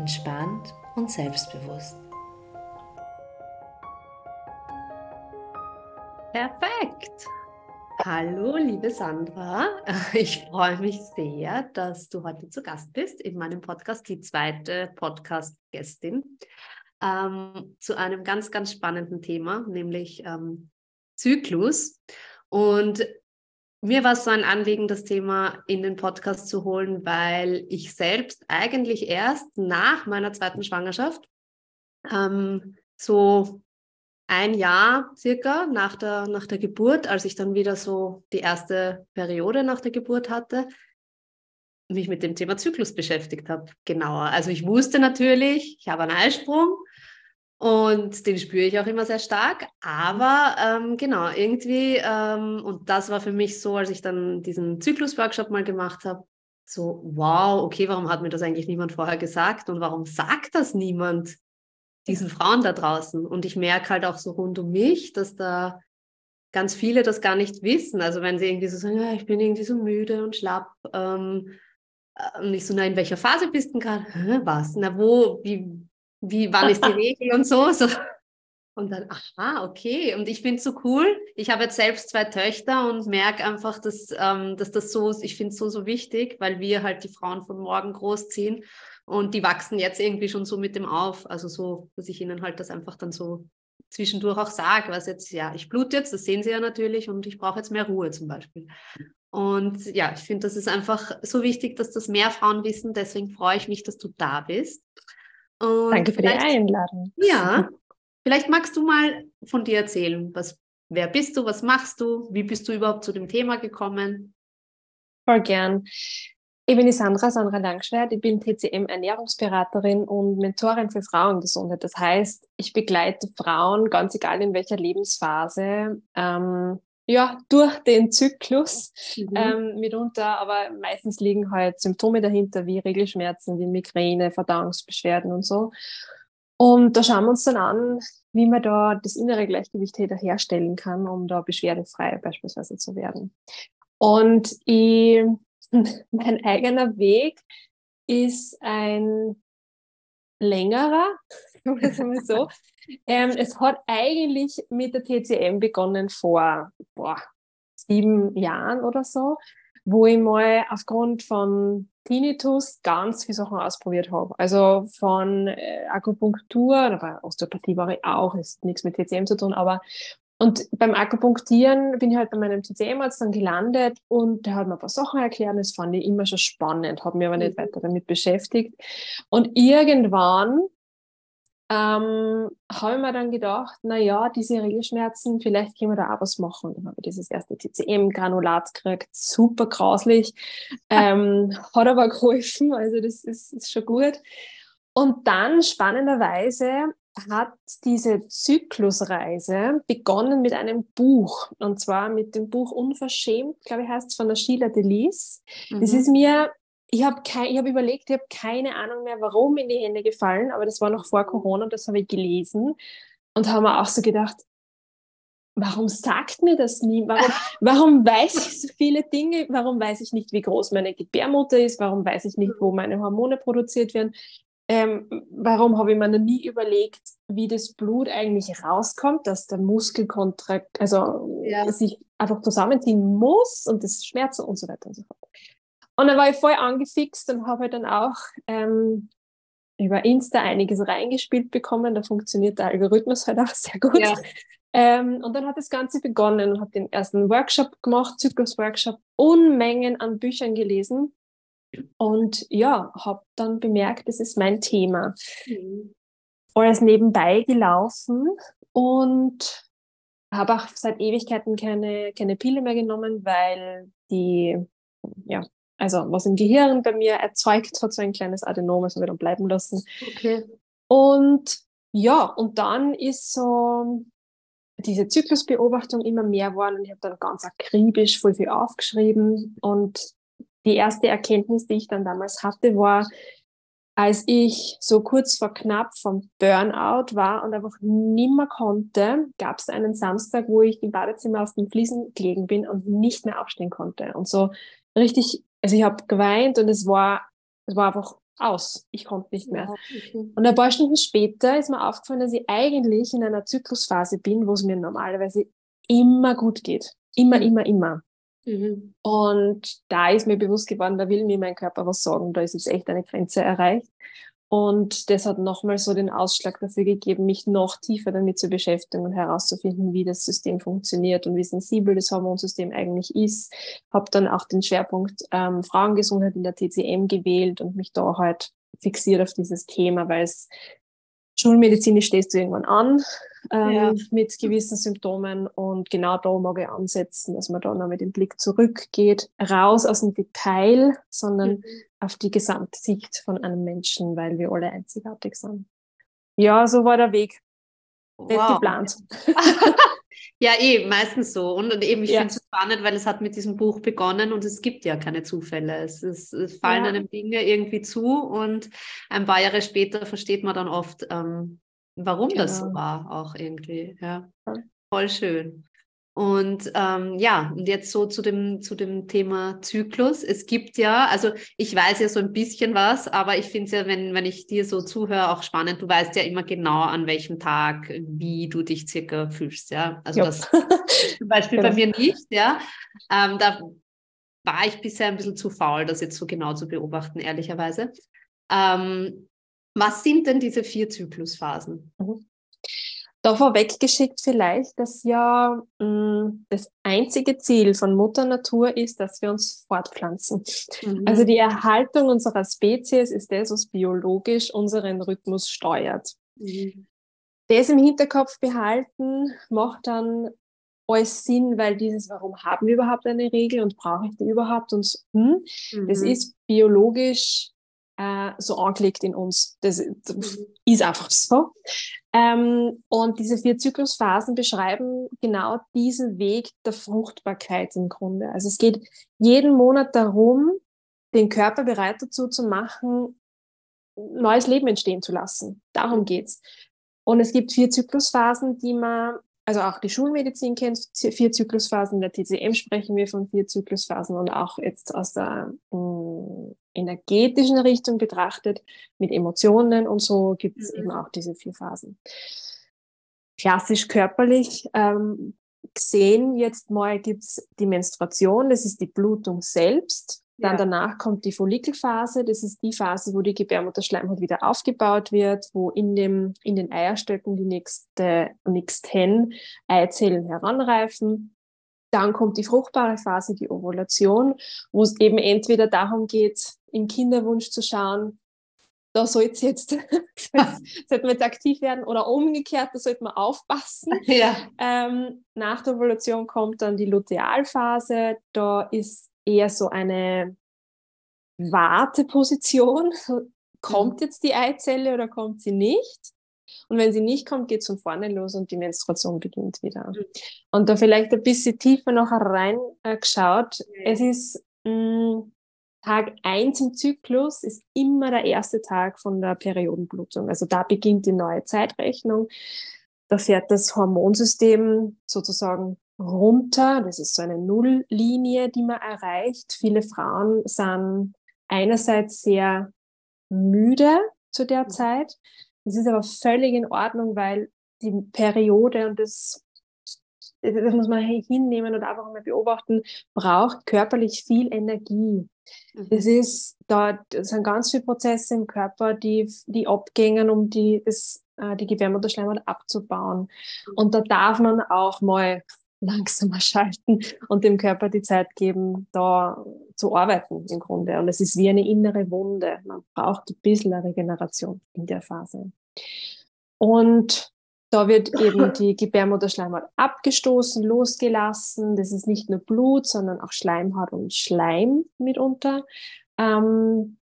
entspannt und selbstbewusst. Perfekt. Hallo, liebe Sandra. Ich freue mich sehr, dass du heute zu Gast bist in meinem Podcast, die zweite Podcast-Gästin, ähm, zu einem ganz, ganz spannenden Thema, nämlich ähm, Zyklus. Und mir war es so ein Anliegen, das Thema in den Podcast zu holen, weil ich selbst eigentlich erst nach meiner zweiten Schwangerschaft, ähm, so ein Jahr circa nach der, nach der Geburt, als ich dann wieder so die erste Periode nach der Geburt hatte, mich mit dem Thema Zyklus beschäftigt habe, genauer. Also ich wusste natürlich, ich habe einen Eisprung, und den spüre ich auch immer sehr stark. Aber ähm, genau, irgendwie, ähm, und das war für mich so, als ich dann diesen Zyklus-Workshop mal gemacht habe, so, wow, okay, warum hat mir das eigentlich niemand vorher gesagt und warum sagt das niemand diesen Frauen da draußen? Und ich merke halt auch so rund um mich, dass da ganz viele das gar nicht wissen. Also wenn sie irgendwie so sagen, ja, ich bin irgendwie so müde und schlapp, ähm, äh, und ich so, na, in welcher Phase bist du gerade? Was? Na, wo, wie, wie, wann ist die Regel und so, so. Und dann, aha, okay. Und ich finde es so cool. Ich habe jetzt selbst zwei Töchter und merke einfach, dass, ähm, dass das so, ich finde es so, so wichtig, weil wir halt die Frauen von morgen großziehen und die wachsen jetzt irgendwie schon so mit dem auf. Also so, dass ich ihnen halt das einfach dann so zwischendurch auch sage, was jetzt, ja, ich blute jetzt, das sehen sie ja natürlich und ich brauche jetzt mehr Ruhe zum Beispiel. Und ja, ich finde, das ist einfach so wichtig, dass das mehr Frauen wissen. Deswegen freue ich mich, dass du da bist. Und Danke für die Einladung. Ja, vielleicht magst du mal von dir erzählen. Was, wer bist du? Was machst du? Wie bist du überhaupt zu dem Thema gekommen? Voll gern. Ich bin die Sandra, Sandra Langschwert. Ich bin TCM-Ernährungsberaterin und Mentorin für Frauengesundheit. Das heißt, ich begleite Frauen, ganz egal in welcher Lebensphase, ähm, ja, durch den Zyklus mhm. ähm, mitunter, aber meistens liegen halt Symptome dahinter, wie Regelschmerzen, wie Migräne, Verdauungsbeschwerden und so. Und da schauen wir uns dann an, wie man da das innere Gleichgewicht herstellen kann, um da beschwerdefrei beispielsweise zu werden. Und ich, mein eigener Weg ist ein längerer, sagen wir so. ähm, es hat eigentlich mit der TCM begonnen vor boah, sieben Jahren oder so, wo ich mal aufgrund von Tinnitus ganz viele Sachen ausprobiert habe. Also von äh, Akupunktur, aber Osteopathie war ich auch, ist nichts mit TCM zu tun, aber und beim Akupunktieren bin ich halt bei meinem TCM-Arzt dann gelandet und der hat mir ein paar Sachen erklärt und das fand ich immer schon spannend, habe mich aber nicht mhm. weiter damit beschäftigt. Und irgendwann ähm, habe ich mir dann gedacht, na ja, diese Regelschmerzen, vielleicht können wir da auch was machen. Dann habe ich dieses erste TCM-Granulat gekriegt, super grauslich, ähm, hat aber geholfen, also das ist, ist schon gut. Und dann spannenderweise hat diese Zyklusreise begonnen mit einem Buch. Und zwar mit dem Buch Unverschämt, glaube ich, heißt es, von der Sheila Delis. Mhm. Das ist mir, ich habe hab überlegt, ich habe keine Ahnung mehr, warum in die Hände gefallen, aber das war noch vor Corona, das habe ich gelesen. Und habe mir auch so gedacht, warum sagt mir das nie? Warum, warum weiß ich so viele Dinge? Warum weiß ich nicht, wie groß meine Gebärmutter ist? Warum weiß ich nicht, wo meine Hormone produziert werden? ähm, warum habe ich mir noch nie überlegt, wie das Blut eigentlich rauskommt, dass der Muskelkontrakt, also ja. sich einfach zusammenziehen muss und das Schmerzen und so weiter und so fort. Und dann war ich voll angefixt und habe halt dann auch ähm, über Insta einiges reingespielt bekommen. Da funktioniert der Algorithmus halt auch sehr gut. Ja. Ähm, und dann hat das Ganze begonnen und habe den ersten Workshop gemacht, Zyklus-Workshop, Unmengen an Büchern gelesen und ja, habe dann bemerkt, das ist mein Thema. Mhm. Alles nebenbei gelaufen und habe auch seit Ewigkeiten keine, keine Pille mehr genommen, weil die, ja, also was im Gehirn bei mir erzeugt hat, so ein kleines Adenom, das habe ich dann bleiben lassen. Okay. Und ja, und dann ist so diese Zyklusbeobachtung immer mehr geworden und ich habe dann ganz akribisch voll viel aufgeschrieben. Und die erste Erkenntnis, die ich dann damals hatte, war, als ich so kurz vor knapp vom Burnout war und einfach nimmer konnte, gab es einen Samstag, wo ich im Badezimmer auf den Fliesen gelegen bin und nicht mehr aufstehen konnte. Und so richtig, also ich habe geweint und es war, es war einfach aus. Ich konnte nicht mehr. Und ein paar Stunden später ist mir aufgefallen, dass ich eigentlich in einer Zyklusphase bin, wo es mir normalerweise immer gut geht. Immer, mhm. immer, immer. Mhm. Und da ist mir bewusst geworden, da will mir mein Körper was sagen, da ist jetzt echt eine Grenze erreicht. Und das hat nochmal so den Ausschlag dafür gegeben, mich noch tiefer damit zu beschäftigen und herauszufinden, wie das System funktioniert und wie sensibel das Hormonsystem eigentlich ist. Habe dann auch den Schwerpunkt ähm, Frauengesundheit in der TCM gewählt und mich da halt fixiert auf dieses Thema, weil es schulmedizinisch stehst du irgendwann an ähm, ja. mit gewissen Symptomen und genau da mag ich ansetzen, dass man da noch mit dem Blick zurückgeht, raus aus dem Detail, sondern mhm. auf die Gesamtsicht von einem Menschen, weil wir alle einzigartig sind. Ja, so war der Weg. Nicht wow. geplant. Ja, eh, meistens so. Und, und eben, ich ja. finde es spannend, weil es hat mit diesem Buch begonnen und es gibt ja keine Zufälle. Es, es, es fallen ja. einem Dinge irgendwie zu und ein paar Jahre später versteht man dann oft, ähm, warum genau. das so genau. war, auch irgendwie. Ja. Voll schön. Und ähm, ja, und jetzt so zu dem, zu dem Thema Zyklus. Es gibt ja, also ich weiß ja so ein bisschen was, aber ich finde es ja, wenn, wenn ich dir so zuhöre, auch spannend. Du weißt ja immer genau, an welchem Tag, wie du dich circa fühlst, ja. Also jo. das zum Beispiel genau. bei mir nicht, ja. Ähm, da war ich bisher ein bisschen zu faul, das jetzt so genau zu beobachten, ehrlicherweise. Ähm, was sind denn diese vier Zyklusphasen? Mhm. Da vorweggeschickt vielleicht, dass ja mh, mm, das einzige Ziel von Mutter Natur ist, dass wir uns fortpflanzen. Mhm. Also die Erhaltung unserer Spezies ist das, was biologisch unseren Rhythmus steuert. Mhm. Das im Hinterkopf behalten macht dann alles Sinn, weil dieses, warum haben wir überhaupt eine Regel und brauche ich die überhaupt und hm, mhm. das ist biologisch äh, so angelegt in uns. Das, das mhm. ist einfach so. Ähm, und diese vier Zyklusphasen beschreiben genau diesen Weg der Fruchtbarkeit im Grunde. Also es geht jeden Monat darum, den Körper bereit dazu zu machen, neues Leben entstehen zu lassen. Darum geht's. Und es gibt vier Zyklusphasen, die man also auch die Schulmedizin kennt vier Zyklusphasen, in der TCM sprechen wir von vier Zyklusphasen und auch jetzt aus der äh, energetischen Richtung betrachtet, mit Emotionen und so gibt es mhm. eben auch diese vier Phasen. Klassisch körperlich ähm, gesehen, jetzt mal gibt es die Menstruation, das ist die Blutung selbst. Dann ja. danach kommt die Follikelphase. Das ist die Phase, wo die Gebärmutterschleimhaut wieder aufgebaut wird, wo in, dem, in den Eierstöcken die nächste, nächsten Eizellen heranreifen. Dann kommt die fruchtbare Phase, die Ovulation, wo es eben entweder darum geht, im Kinderwunsch zu schauen, da sollte es jetzt, sollte man jetzt aktiv werden oder umgekehrt, da sollte man aufpassen. Ja. Ähm, nach der Ovulation kommt dann die Lutealphase, da ist eher so eine Warteposition. Kommt mhm. jetzt die Eizelle oder kommt sie nicht? Und wenn sie nicht kommt, geht es von vorne los und die Menstruation beginnt wieder. Mhm. Und da vielleicht ein bisschen tiefer noch reingeschaut. Äh, es ist mh, mm, Tag 1 im Zyklus ist immer der erste Tag von der Periodenblutung. Also da beginnt die neue Zeitrechnung. Da fährt das Hormonsystem sozusagen runter. Das ist so eine Nulllinie, die man erreicht. Viele Frauen sind einerseits sehr müde zu der mhm. Zeit. Es ist aber völlig in Ordnung, weil die Periode und das, das muss man hinnehmen und einfach mal beobachten, braucht körperlich viel Energie. Mhm. Es ist da sind ganz viele Prozesse im Körper, die, die abgängen, um die, das, äh, die Gebärmutterschleimhaut abzubauen. Mhm. Und da darf man auch mal langsamer schalten und dem Körper die Zeit geben, da zu arbeiten im Grunde. Und es ist wie eine innere Wunde. Man braucht ein bisschen Regeneration in der Phase. Und da wird eben die Gebärmutterschleimhaut abgestoßen, losgelassen. Das ist nicht nur Blut, sondern auch Schleimhaut und Schleim mitunter. Ähm,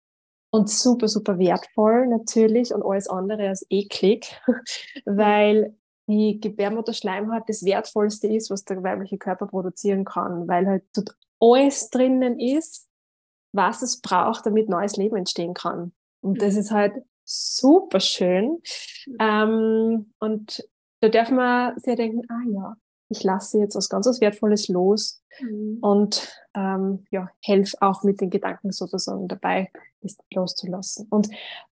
und super, super wertvoll natürlich und alles andere als eklig, weil die Gebärmutterschleimhaut das Wertvollste ist, was der weibliche Körper produzieren kann, weil halt dort alles drinnen ist, was es braucht, damit neues Leben entstehen kann. Und das mhm. ist halt super schön. Ähm, und da darf man sich denken, ah ja, ich lasse jetzt was ganz was Wertvolles los mhm. und ähm, ja, helfe auch mit den Gedanken sozusagen dabei, das loszulassen. Und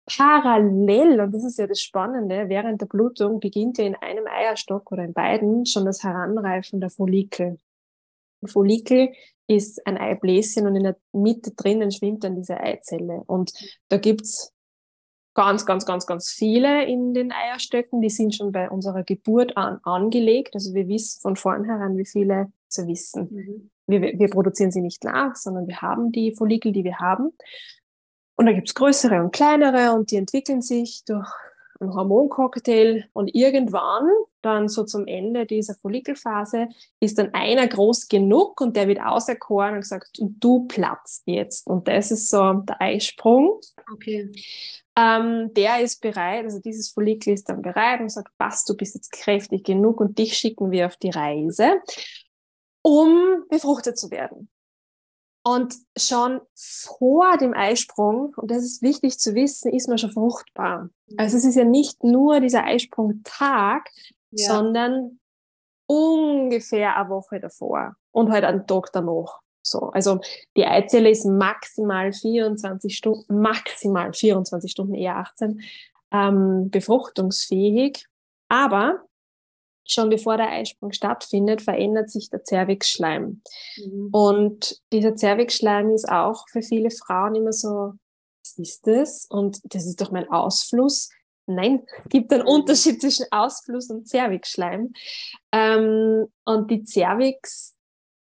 parallel, und das ist ja das Spannende, während der Blutung beginnt ja in einem Eierstock oder in beiden schon das Heranreifen der Follikel. Der Follikel ist ein Eibläschen und in der Mitte drinnen schwimmt dann diese Eizelle. Und da gibt's ganz, ganz, ganz, ganz viele in den Eierstöcken. Die sind schon bei unserer Geburt an angelegt. Also wir wissen von vornherein, wie viele sie wissen. Mhm. Wir, wir produzieren sie nicht nach, sondern wir haben die Follikel, die wir haben. Und da gibt's größere und kleinere und die entwickeln sich durch einen Hormoncocktail und irgendwann, dann so zum Ende dieser Follikelphase, ist dann einer groß genug und der wird auserkoren und gesagt, und du platzt jetzt. Und das ist so der Eisprung. Okay. Ähm, der ist bereit, also dieses Follikel ist dann bereit und sagt, was, du bist jetzt kräftig genug und dich schicken wir auf die Reise, um befruchtet zu werden. Und schon vor dem Eisprung, und das ist wichtig zu wissen, ist man schon fruchtbar. Also es ist ja nicht nur dieser Eisprung-Tag, ja. sondern ungefähr eine Woche davor und halt einen Tag danach. So, also die Eizelle ist maximal 24 Stunden, maximal 24 Stunden, eher 18, ähm, befruchtungsfähig. Aber schon bevor der Eisprung stattfindet, verändert sich der Zervixschleim. Mhm. Und dieser Zervixschleim ist auch für viele Frauen immer so, was ist das? Und das ist doch mein Ausfluss. Nein, gibt einen mhm. Unterschied zwischen Ausfluss und Zervixschleim. Ähm, und die Zervix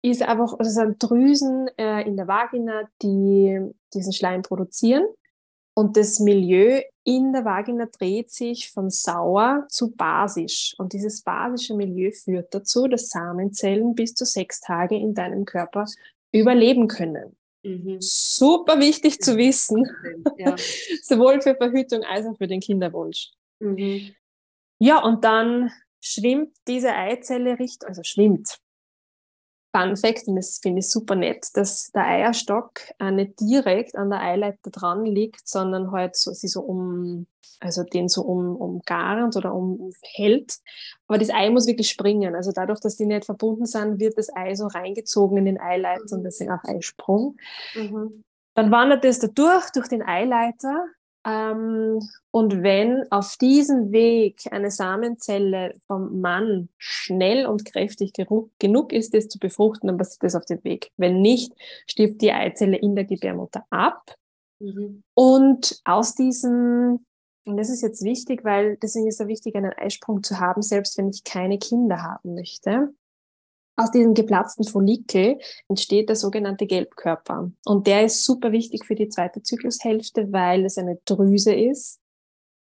ist einfach, also sind Drüsen äh, in der Vagina, die diesen Schleim produzieren. Und das Milieu in der Vagina dreht sich von sauer zu basisch. Und dieses basische Milieu führt dazu, dass Samenzellen bis zu sechs Tage in deinem Körper überleben können. Mhm. Super wichtig zu wissen, ja. sowohl für Verhütung als auch für den Kinderwunsch. Mhm. Ja, und dann schwimmt diese Eizelle Richtung, also schwimmt, Fun Fact, und das finde ich super nett, dass der Eierstock äh, nicht direkt an der Eileiter dran liegt, sondern halt so, sie so um, also den so um, umgarnt oder umhält. Aber das Ei muss wirklich springen. Also dadurch, dass die nicht verbunden sind, wird das Ei so reingezogen in den Eileiter mhm. und deswegen auch Eisprung. Mhm. Dann wandert es da durch, durch den Eileiter und wenn auf diesem Weg eine Samenzelle vom Mann schnell und kräftig genug ist, das zu befruchten, dann passiert das auf dem Weg. Wenn nicht, stirbt die Eizelle in der Gebärmutter ab. Mhm. Und aus diesem, und das ist jetzt wichtig, weil deswegen ist es wichtig, einen Eisprung zu haben, selbst wenn ich keine Kinder haben möchte. Aus diesem geplatzten Follikel entsteht der sogenannte Gelbkörper. Und der ist super wichtig für die zweite Zyklushälfte, weil es eine Drüse ist,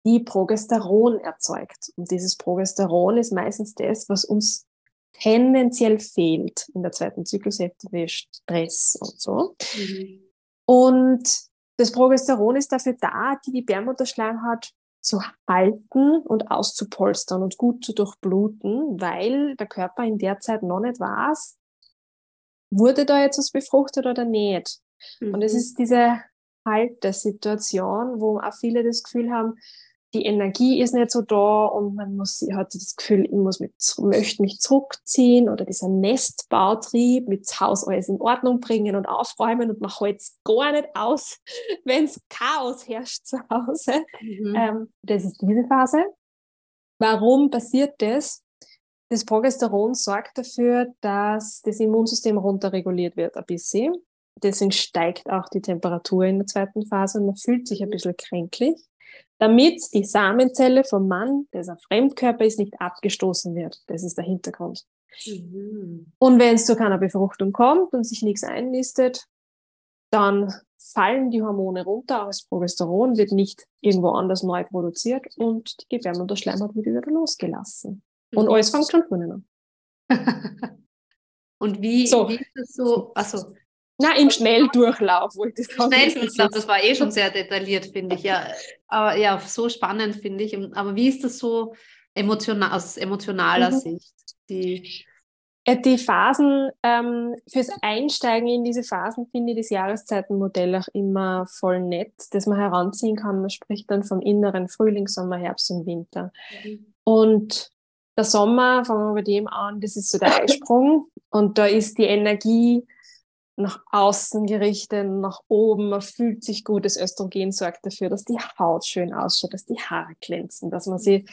die Progesteron erzeugt. Und dieses Progesteron ist meistens das, was uns tendenziell fehlt in der zweiten Zyklushälfte, wie Stress und so. Mhm. Und das Progesteron ist dafür da, die Gebärmutterschleimhaut zu halten und auszupolstern und gut zu durchbluten, weil der Körper in der Zeit noch nicht weiß, wurde da jetzt was befruchtet oder nicht. Mhm. Und es mhm. ist diese Haltesituation, wo auch viele das Gefühl haben, die Energie ist nicht so da und man muss, hat das Gefühl, ich muss mit, möchte mich zurückziehen oder dieser Nestbautrieb mit Haus alles in Ordnung bringen und aufräumen und man hält es gar nicht aus, wenn es Chaos herrscht zu Hause. Mhm. Ähm, das ist diese Phase. Warum passiert das? Das Progesteron sorgt dafür, dass das Immunsystem runterreguliert wird ein bisschen. Deswegen steigt auch die Temperatur in der zweiten Phase und man fühlt sich ein bisschen kränklich damit die Samenzelle vom Mann, der ein Fremdkörper ist, nicht abgestoßen wird. Das ist der Hintergrund. Mhm. Und wenn es zu keiner Befruchtung kommt und sich nichts einnistet, dann fallen die Hormone runter, auch das Progesteron wird nicht irgendwo anders neu produziert und die Gebärmutterschleimhaut wird wieder losgelassen. Mhm. Und alles fängt schon vorne an. und wie, so. wie ist das so? Achso, Na, im Schnelldurchlauf wollte ich sagen. Schnelldurchlauf, das war eh schon sehr detailliert, finde ich. Ja, aber ja, so spannend, finde ich. Aber wie ist das so emotional, aus emotionaler mhm. Sicht? Die die Phasen, ähm, fürs Einsteigen in diese Phasen finde ich das Jahreszeitenmodell auch immer voll nett, dass man heranziehen kann. Man spricht dann vom inneren Frühling, Sommer, Herbst und Winter. Mhm. Und der Sommer, fangen wir bei dem an, das ist so der Eisprung. Und da ist die Energie nach außen gerichtet, nach oben, man fühlt sich gut. Das Östrogen sorgt dafür, dass die Haut schön ausschaut, dass die Haare glänzen, dass man sie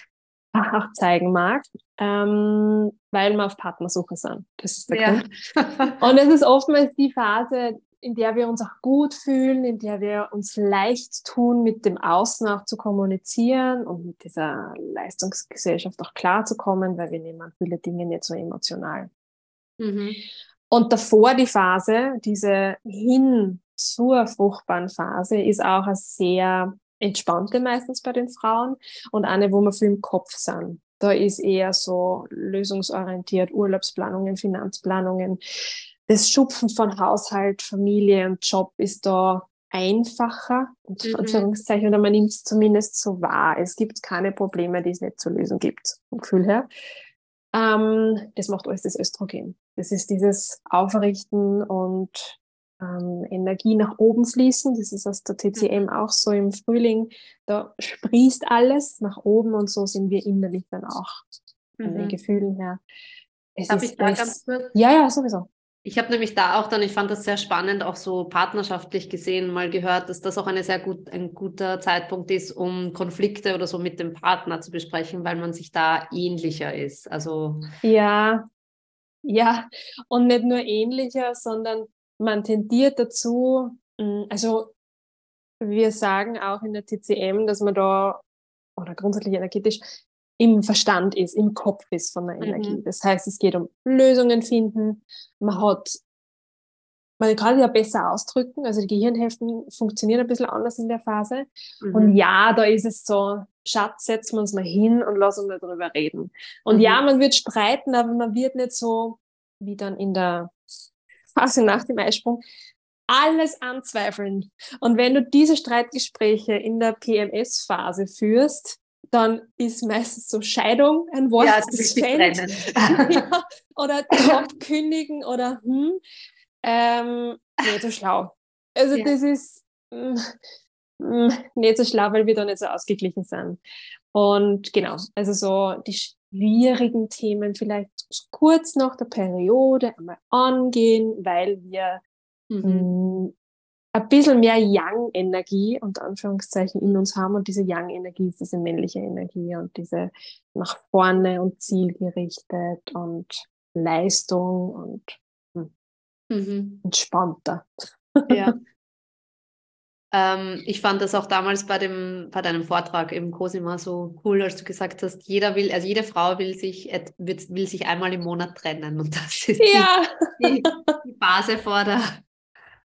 auch zeigen mag, ähm, weil wir auf Partnersuche sind. Das ist der ja. Grund. Und es ist oftmals die Phase, in der wir uns auch gut fühlen, in der wir uns leicht tun, mit dem Außen auch zu kommunizieren und mit dieser Leistungsgesellschaft auch klarzukommen, weil wir nehmen viele Dinge nicht so emotional. Mhm. Und davor die Phase, diese hin zur fruchtbaren Phase, ist auch eine sehr entspannte meistens bei den Frauen und eine, wo wir viel im Kopf sind. Da ist eher so lösungsorientiert, Urlaubsplanungen, Finanzplanungen. Das Schupfen von Haushalt, Familie und Job ist da einfacher, unter mhm. Anführungszeichen, oder man nimmt es zumindest so wahr. Es gibt keine Probleme, die es nicht zu lösen gibt, vom Gefühl her. Ähm, das macht alles das Östrogen. Das ist dieses Aufrichten und ähm, Energie nach oben fließen. Das ist aus der TCM auch so im Frühling. Da sprießt alles nach oben und so sind wir innerlich dann auch von den mhm. Gefühlen her. Es Darf ich da ganz kurz? Ja, ja, sowieso. Ich habe nämlich da auch dann, ich fand das sehr spannend, auch so partnerschaftlich gesehen, mal gehört, dass das auch eine sehr gut, ein guter Zeitpunkt ist, um Konflikte oder so mit dem Partner zu besprechen, weil man sich da ähnlicher ist. Also ja, ja, und nicht nur ähnlicher, sondern man tendiert dazu, mm, also wir sagen auch in der TCM, dass man da, oder grundsätzlich energetisch, im Verstand ist, im Kopf ist von der Energie. Mhm. Das heißt, es geht um Lösungen finden. Man hat, man kann ja besser ausdrücken, also die Gehirnhälften funktionieren ein bisschen anders in der Phase. Mhm. Und ja, da ist es so, Schatz, setzen wir uns mal hin und lassen uns darüber reden. Und mhm. ja, man wird streiten, aber man wird nicht so, wie dann in der Phase nach dem Eisprung, alles anzweifeln. Und wenn du diese Streitgespräche in der PMS-Phase führst, dann ist meistens so Scheidung ein Wort, ja, das fällt. ja, oder Job kündigen oder hm, ähm, nicht so schlau. Also ja. das ist mm, nicht so schlau, weil wir da nicht so ausgeglichen sind. Und genau, also so die schwierigen Themen vielleicht kurz nach der Periode einmal angehen, weil wir mhm. Mm, ein bisschen mehr Yang-Energie unter Anführungszeichen in uns haben und diese Yang-Energie ist diese männliche Energie und diese nach vorne und zielgerichtet und Leistung und hm, mhm. entspannter. Ja. Ähm, ich fand das auch damals bei, dem, bei deinem Vortrag im Cosima so cool, als du gesagt hast, jeder will, also jede Frau will sich, will, will sich einmal im Monat trennen. Und das ist ja. die, die, Base vor der,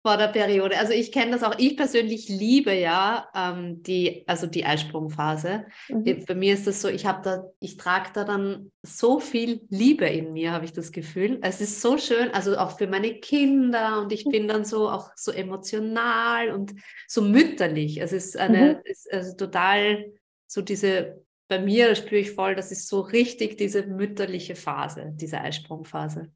vor der Periode. Also ich kenne das auch. Ich persönlich liebe ja ähm, die, also die Eisprungphase. Mhm. Bei mir ist das so, ich habe da, ich trage da dann so viel Liebe in mir, habe ich das Gefühl. Es ist so schön, also auch für meine Kinder und ich bin dann so auch so emotional und so mütterlich. Es ist eine, mhm. ist also total so diese, bei mir spüre ich voll, das ist so richtig diese mütterliche Phase, diese Eisprungphase.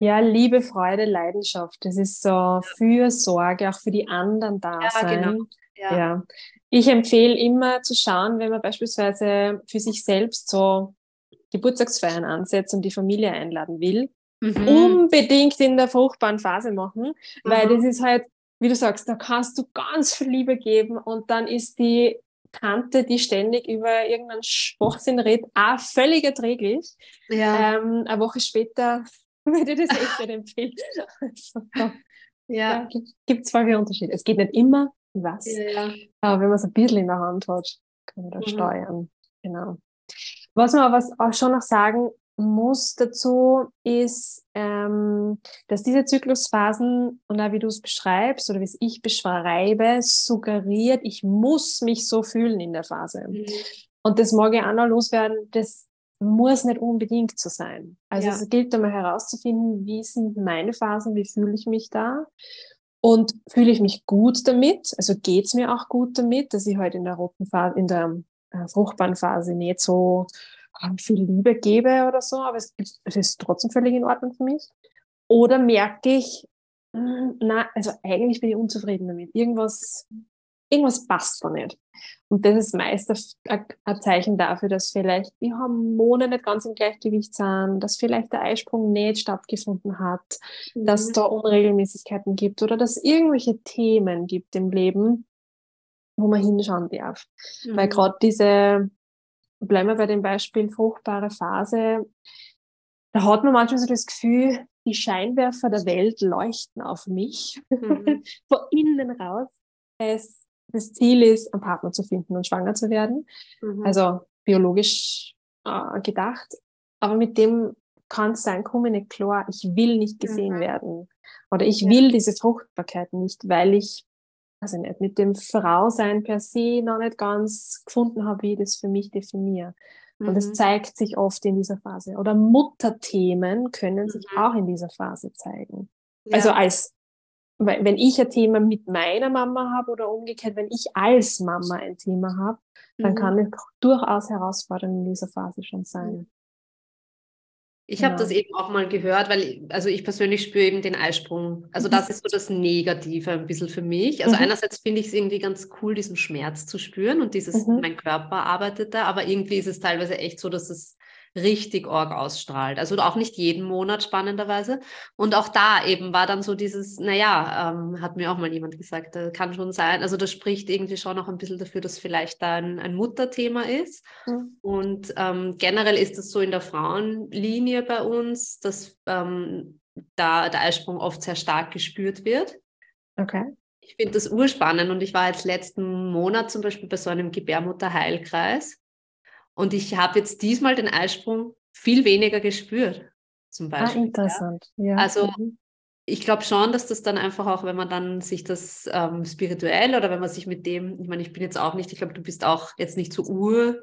Ja, Liebe, Freude, Leidenschaft. Das ist so Fürsorge, auch für die anderen da ja, sein. Genau. Ja. ja. Ich empfehle immer zu schauen, wenn man beispielsweise für sich selbst so Geburtstagsfeiern ansetzt und die Familie einladen will, mhm. unbedingt in der fruchtbaren Phase machen, mhm. weil das ist halt, wie du sagst, da kannst du ganz viel Liebe geben und dann ist die Tante, die ständig über irgendeinen Schwachsinn redet, auch völlig erträglich. Ja. Ähm, eine Woche später würde das echt nicht empfehlen. Also, ja. ja gibt es viele Unterschiede. Es geht nicht immer, was. Ja. Aber wenn man es ein bisschen in der Hand hat, kann man das mhm. steuern. Genau. Was man aber auch schon noch sagen muss dazu, ist, ähm, dass diese Zyklusphasen, und auch wie du es beschreibst oder wie es ich beschreibe, suggeriert, ich muss mich so fühlen in der Phase. Mhm. Und das mag ich auch noch loswerden, das muss nicht unbedingt so sein. Also ja. es gilt einmal herauszufinden, wie sind meine Phasen, wie fühle ich mich da. Und fühle ich mich gut damit, also geht es mir auch gut damit, dass ich heute halt in der roten Phase, in der äh, fruchtbaren Phase nicht so ähm, viel Liebe gebe oder so, aber es, es ist trotzdem völlig in Ordnung für mich. Oder merke ich, hm, na, also eigentlich bin ich unzufrieden damit. Irgendwas, irgendwas passt da nicht. Und das ist meist ein, Zeichen dafür, dass vielleicht die Hormone nicht ganz im Gleichgewicht sind, dass vielleicht der Eisprung nicht stattgefunden hat, mhm. dass da Unregelmäßigkeiten gibt oder dass es irgendwelche Themen gibt im Leben, wo man hinschauen darf. Mhm. Weil gerade diese, bleiben wir bei dem Beispiel fruchtbare Phase, da hat man manchmal so das Gefühl, die Scheinwerfer der Welt leuchten auf mich, mhm. von innen raus. Es, das Ziel ist, einen Partner zu finden und schwanger zu werden. Mhm. Also biologisch äh, gedacht. Aber mit dem kann es sein, komme ich nicht klar, ich will nicht gesehen mhm. werden. Oder ich ja. will diese Fruchtbarkeit nicht, weil ich, also nicht, mit dem Frausein per se noch nicht ganz gefunden habe, wie ich das für mich definiere. Und das mhm. zeigt sich oft in dieser Phase. Oder Mutterthemen können sich mhm. auch in dieser Phase zeigen. Ja. Also als, wenn ich ein Thema mit meiner Mama habe oder umgekehrt, wenn ich als Mama ein Thema habe, dann mhm. kann es durchaus herausfordernd in dieser Phase schon sein. Ich habe das eben auch mal gehört, weil ich, also ich persönlich spüre eben den Eisprung. Also das ist so das Negative ein bisschen für mich. Also mhm. einerseits finde ich es irgendwie ganz cool, diesen Schmerz zu spüren und dieses, mhm. mein Körper arbeitet da, aber irgendwie ist es teilweise echt so, dass es richtig org ausstrahlt. Also auch nicht jeden Monat spannenderweise. Und auch da eben war dann so dieses, naja, ähm, hat mir auch mal jemand gesagt, äh, kann schon sein. Also das spricht irgendwie schon auch ein bisschen dafür, dass vielleicht da ein, ein Mutterthema ist. Mhm. Und ähm, generell ist es so in der Frauenlinie bei uns, dass ähm, da der Eisprung oft sehr stark gespürt wird. Okay. Ich finde das urspannend und ich war jetzt letzten Monat zum Beispiel bei so einem Gebärmutterheilkreis und ich habe jetzt diesmal den Eisprung viel weniger gespürt, zum ah, Beispiel. Ah, interessant. Ja. Also mhm. ich glaube schon, dass das dann einfach auch, wenn man dann sich das ähm, spirituell oder wenn man sich mit dem, ich meine, ich bin jetzt auch nicht, ich glaube, du bist auch jetzt nicht so ur.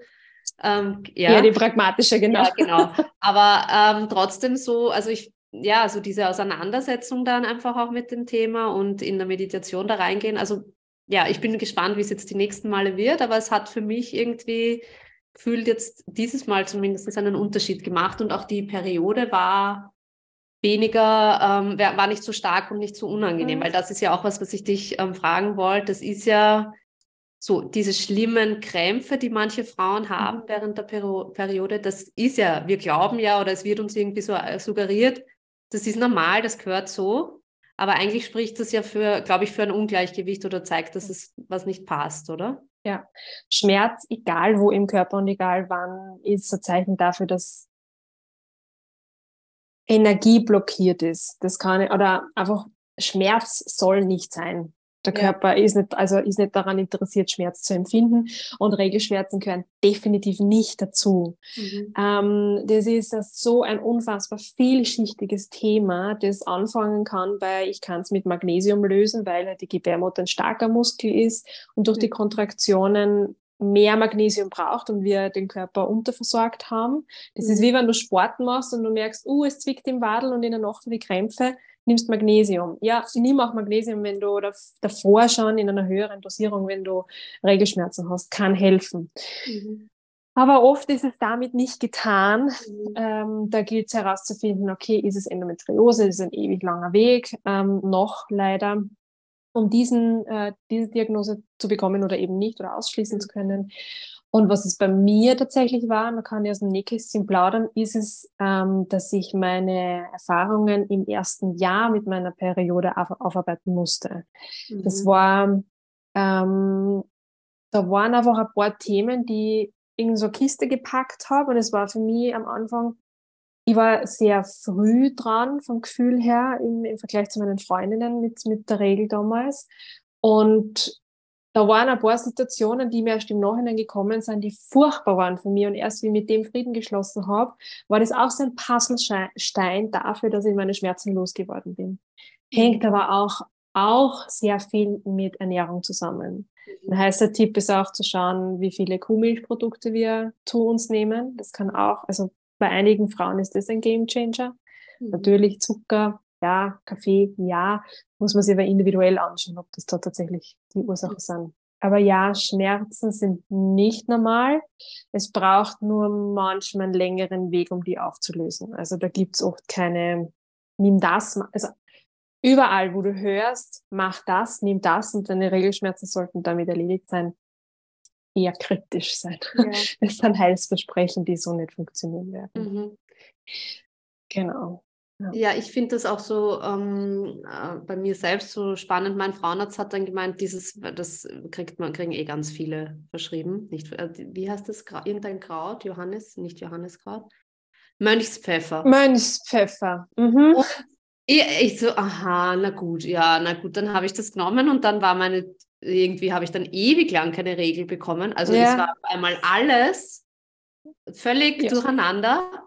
Ähm, ja. ja, die pragmatische, genau. Ja, genau. Aber ähm, trotzdem so, also ich, ja, so diese Auseinandersetzung dann einfach auch mit dem Thema und in der Meditation da reingehen. Also ja, ich bin gespannt, wie es jetzt die nächsten Male wird, aber es hat für mich irgendwie gefühlt jetzt dieses Mal zumindest einen Unterschied gemacht und auch die Periode war weniger, ähm, war nicht so stark und nicht so unangenehm, mhm. weil das ist ja auch was, was ich dich ähm, fragen wollte. Das ist ja so diese schlimmen Krämpfe, die manche Frauen mhm. haben während der Peri Periode. Das ist ja, wir glauben ja oder es wird uns irgendwie so äh, suggeriert, das ist normal, das gehört so. Aber eigentlich spricht das ja für, glaube ich, für ein Ungleichgewicht oder zeigt, dass es was nicht passt, oder? Ja, Schmerz, egal wo im Körper und egal wann, ist ein Zeichen dafür, dass Energie blockiert ist. Das kann, oder einfach Schmerz soll nicht sein. Der ja. Körper ist nicht, also ist nicht daran interessiert, Schmerz zu empfinden. Und Regelschmerzen gehören definitiv nicht dazu. Mhm. Ähm, das ist so ein unfassbar vielschichtiges Thema, das anfangen kann bei, ich kann es mit Magnesium lösen, weil die Gebärmutter ein starker Muskel ist und durch mhm. die Kontraktionen mehr Magnesium braucht und wir den Körper unterversorgt haben. Das mhm. ist wie wenn du Sport machst und du merkst, uh, es zwickt im Wadel und in der Nacht die Krämpfe nimmst Magnesium. Ja, nimm auch Magnesium, wenn du davor schon in einer höheren Dosierung, wenn du Regelschmerzen hast, kann helfen. Mhm. Aber oft ist es damit nicht getan. Mhm. Ähm, da gilt es herauszufinden, okay, ist es Endometriose, das ist ein ewig langer Weg, ähm, noch leider, um diesen, äh, diese Diagnose zu bekommen oder eben nicht oder ausschließen zu können. Und was es bei mir tatsächlich war, man kann ja aus dem Nähkästchen plaudern, ist es, ähm, dass ich meine Erfahrungen im ersten Jahr mit meiner Periode auf, aufarbeiten musste. Mhm. Das war, ähm, da waren einfach ein paar Themen, die in so eine Kiste gepackt habe. Und es war für mich am Anfang, ich war sehr früh dran vom Gefühl her im, im Vergleich zu meinen Freundinnen mit, mit der Regel damals. Und da waren ein paar Situationen, die mir erst im Nachhinein gekommen sind, die furchtbar waren für mich. Und erst wie ich mit dem Frieden geschlossen habe, war das auch so ein Puzzlestein dafür, dass ich meine Schmerzen losgeworden bin. Hängt aber auch, auch sehr viel mit Ernährung zusammen. Ein heißer Tipp ist auch zu schauen, wie viele Kuhmilchprodukte wir zu uns nehmen. Das kann auch, also bei einigen Frauen ist das ein Game Changer. Mhm. Natürlich Zucker, ja, Kaffee, ja, muss man sich aber individuell anschauen, ob das da tatsächlich die Ursachen sind. Aber ja, Schmerzen sind nicht normal. Es braucht nur manchmal einen längeren Weg, um die aufzulösen. Also da gibt's oft keine, nimm das, also überall, wo du hörst, mach das, nimm das und deine Regelschmerzen sollten damit erledigt sein, eher kritisch sein. Ja. Das sind Heilsversprechen, die so nicht funktionieren werden. Mhm. Genau. Ja, ich finde das auch so ähm, äh, bei mir selbst so spannend. Mein Frauenarzt hat dann gemeint, dieses, das kriegt man, kriegen eh ganz viele verschrieben. Nicht, äh, wie heißt das? Irgendein Kraut? Johannes, nicht Johanneskraut? Mönchspfeffer. Mönchspfeffer. Mhm. Ich, ich, so, aha, na gut, ja, na gut, dann habe ich das genommen und dann war meine, irgendwie habe ich dann ewig lang keine Regel bekommen. Also ja. es war einmal alles völlig ja. durcheinander.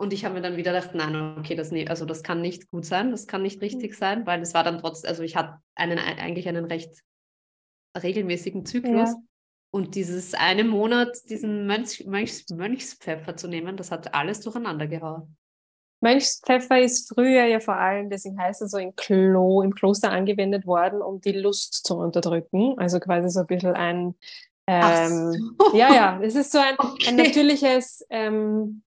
Und ich habe mir dann wieder gedacht, nein, okay, das, nee, also das kann nicht gut sein, das kann nicht richtig mhm. sein, weil es war dann trotzdem, also ich hatte einen, eigentlich einen recht regelmäßigen Zyklus. Ja. Und dieses eine Monat, diesen Mönch, Mönchs, Mönchspfeffer zu nehmen, das hat alles durcheinander gehauen. Mönchspfeffer ist früher ja vor allem, deswegen heißt es so in Klo, im Kloster angewendet worden, um die Lust zu unterdrücken. Also quasi so ein bisschen ein, ähm, so. ja, ja, es ist so ein, okay. ein natürliches, ähm,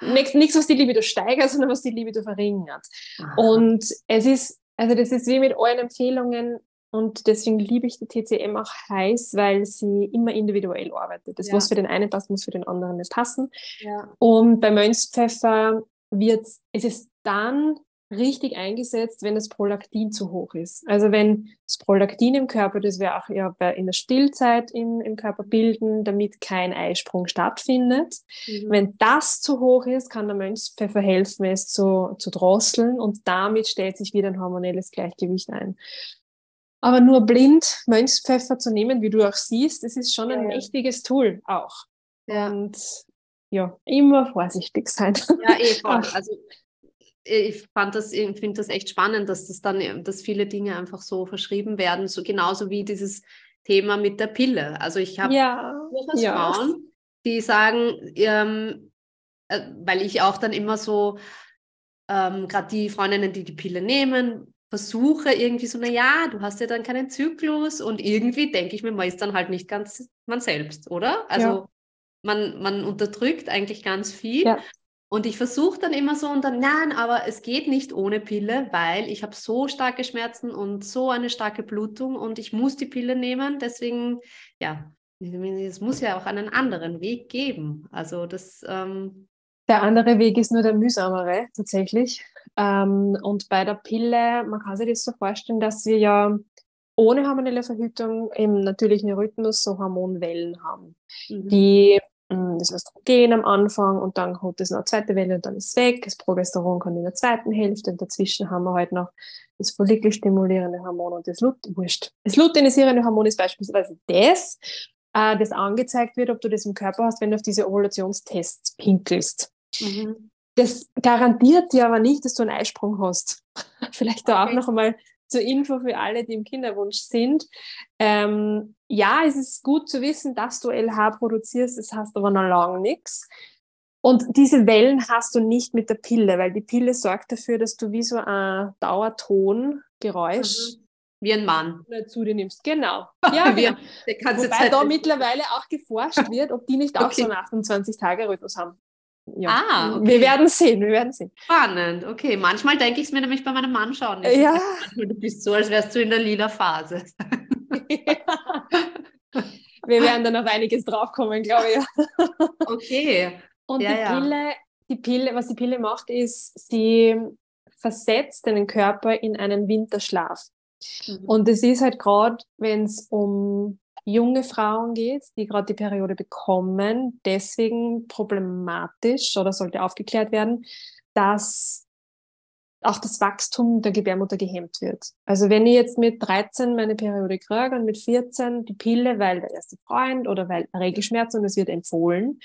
nichts, was die Libido steigert, sondern was die Libido verringert. Aha. Und es ist, also das ist wie mit allen Empfehlungen, und deswegen liebe ich die TCM auch heiß, weil sie immer individuell arbeitet. Das, ja. was für den einen passt, muss für den anderen nicht passen. Ja. Und bei Mönchspfeffer wird es ist dann richtig eingesetzt, wenn das Prolaktin zu hoch ist. Also wenn das Prolaktin im Körper, das wir auch ja in der Stillzeit im, im Körper bilden, damit kein Eisprung stattfindet. Mhm. Wenn das zu hoch ist, kann der Mönchspfeffer helfen, es zu, zu drosseln und damit stellt sich wieder ein hormonelles Gleichgewicht ein. Aber nur blind Mönchspfeffer zu nehmen, wie du auch siehst, das ist schon ein ja. mächtiges Tool auch. Ja. Und ja, immer vorsichtig sein. Ja, eh voll. Also ich fand das, ich finde das echt spannend, dass das dann, dass viele Dinge einfach so verschrieben werden, so genauso wie dieses Thema mit der Pille. Also ich habe ja, ja. Frauen, die sagen, ähm, äh, weil ich auch dann immer so, ähm, gerade die Freundinnen, die die Pille nehmen, versuche irgendwie so, na ja, du hast ja dann keinen Zyklus und irgendwie denke ich mir, man ist dann halt nicht ganz man selbst, oder? Also ja man, man unterdrückt eigentlich ganz viel. Ja. Und ich versuche dann immer so und dann, nein, aber es geht nicht ohne Pille, weil ich habe so starke Schmerzen und so eine starke Blutung und ich muss die Pille nehmen. Deswegen, ja, es muss ja auch einen anderen Weg geben. Also das. Ähm der andere Weg ist nur der mühsamere tatsächlich. Ähm, und bei der Pille, man kann sich das so vorstellen, dass wir ja ohne hormonelle Verhütung im natürlichen Rhythmus so Hormonwellen haben, mhm. die das Östrogen am Anfang und dann kommt es noch eine zweite Welle und dann ist es weg. Das Progesteron kommt in der zweiten Hälfte und dazwischen haben wir halt noch das follikelstimulierende Hormon und das Lut wurscht. Das luteinisierende Hormon ist beispielsweise das, äh, das angezeigt wird, ob du das im Körper hast, wenn du auf diese Ovulationstests pinkelst. Mhm. Das garantiert dir aber nicht, dass du einen Eisprung hast. Vielleicht da okay. auch noch einmal zur Info für alle, die im Kinderwunsch sind. Ähm, ja, es ist gut zu wissen, dass du LH produzierst, es hast aber noch lange nichts. Und diese Wellen hast du nicht mit der Pille, weil die Pille sorgt dafür, dass du wie so ein Dauertongeräusch mhm. Wie ein Mann. Zu dir nimmst. Genau. Ja, genau. Wobei da mittlerweile auch geforscht wird, ob die nicht auch okay. so einen 28-Tage-Rhythmus haben ja. Ah, okay. Wir werden sehen, wir werden sehen. Spannend, okay. Manchmal denke ich es mir nämlich bei meinem Mann schon. Ja. Du bist so, als wärst du in der lila Phase. Ja. Wir werden dann auf einiges draufkommen, glaube ich. Okay. Und ja, die Pille, die Pille, was die Pille macht, ist, sie versetzt deinen Körper in einen Winterschlaf. Mhm. Und es ist halt gerade, wenn es um junge Frauen geht, die gerade die Periode bekommen, deswegen problematisch oder sollte aufgeklärt werden, dass auch das Wachstum der Gebärmutter gehemmt wird. Also wenn ich jetzt mit 13 meine Periode kriege und mit 14 die Pille, weil der erste Freund oder weil Regelschmerzen und es wird empfohlen,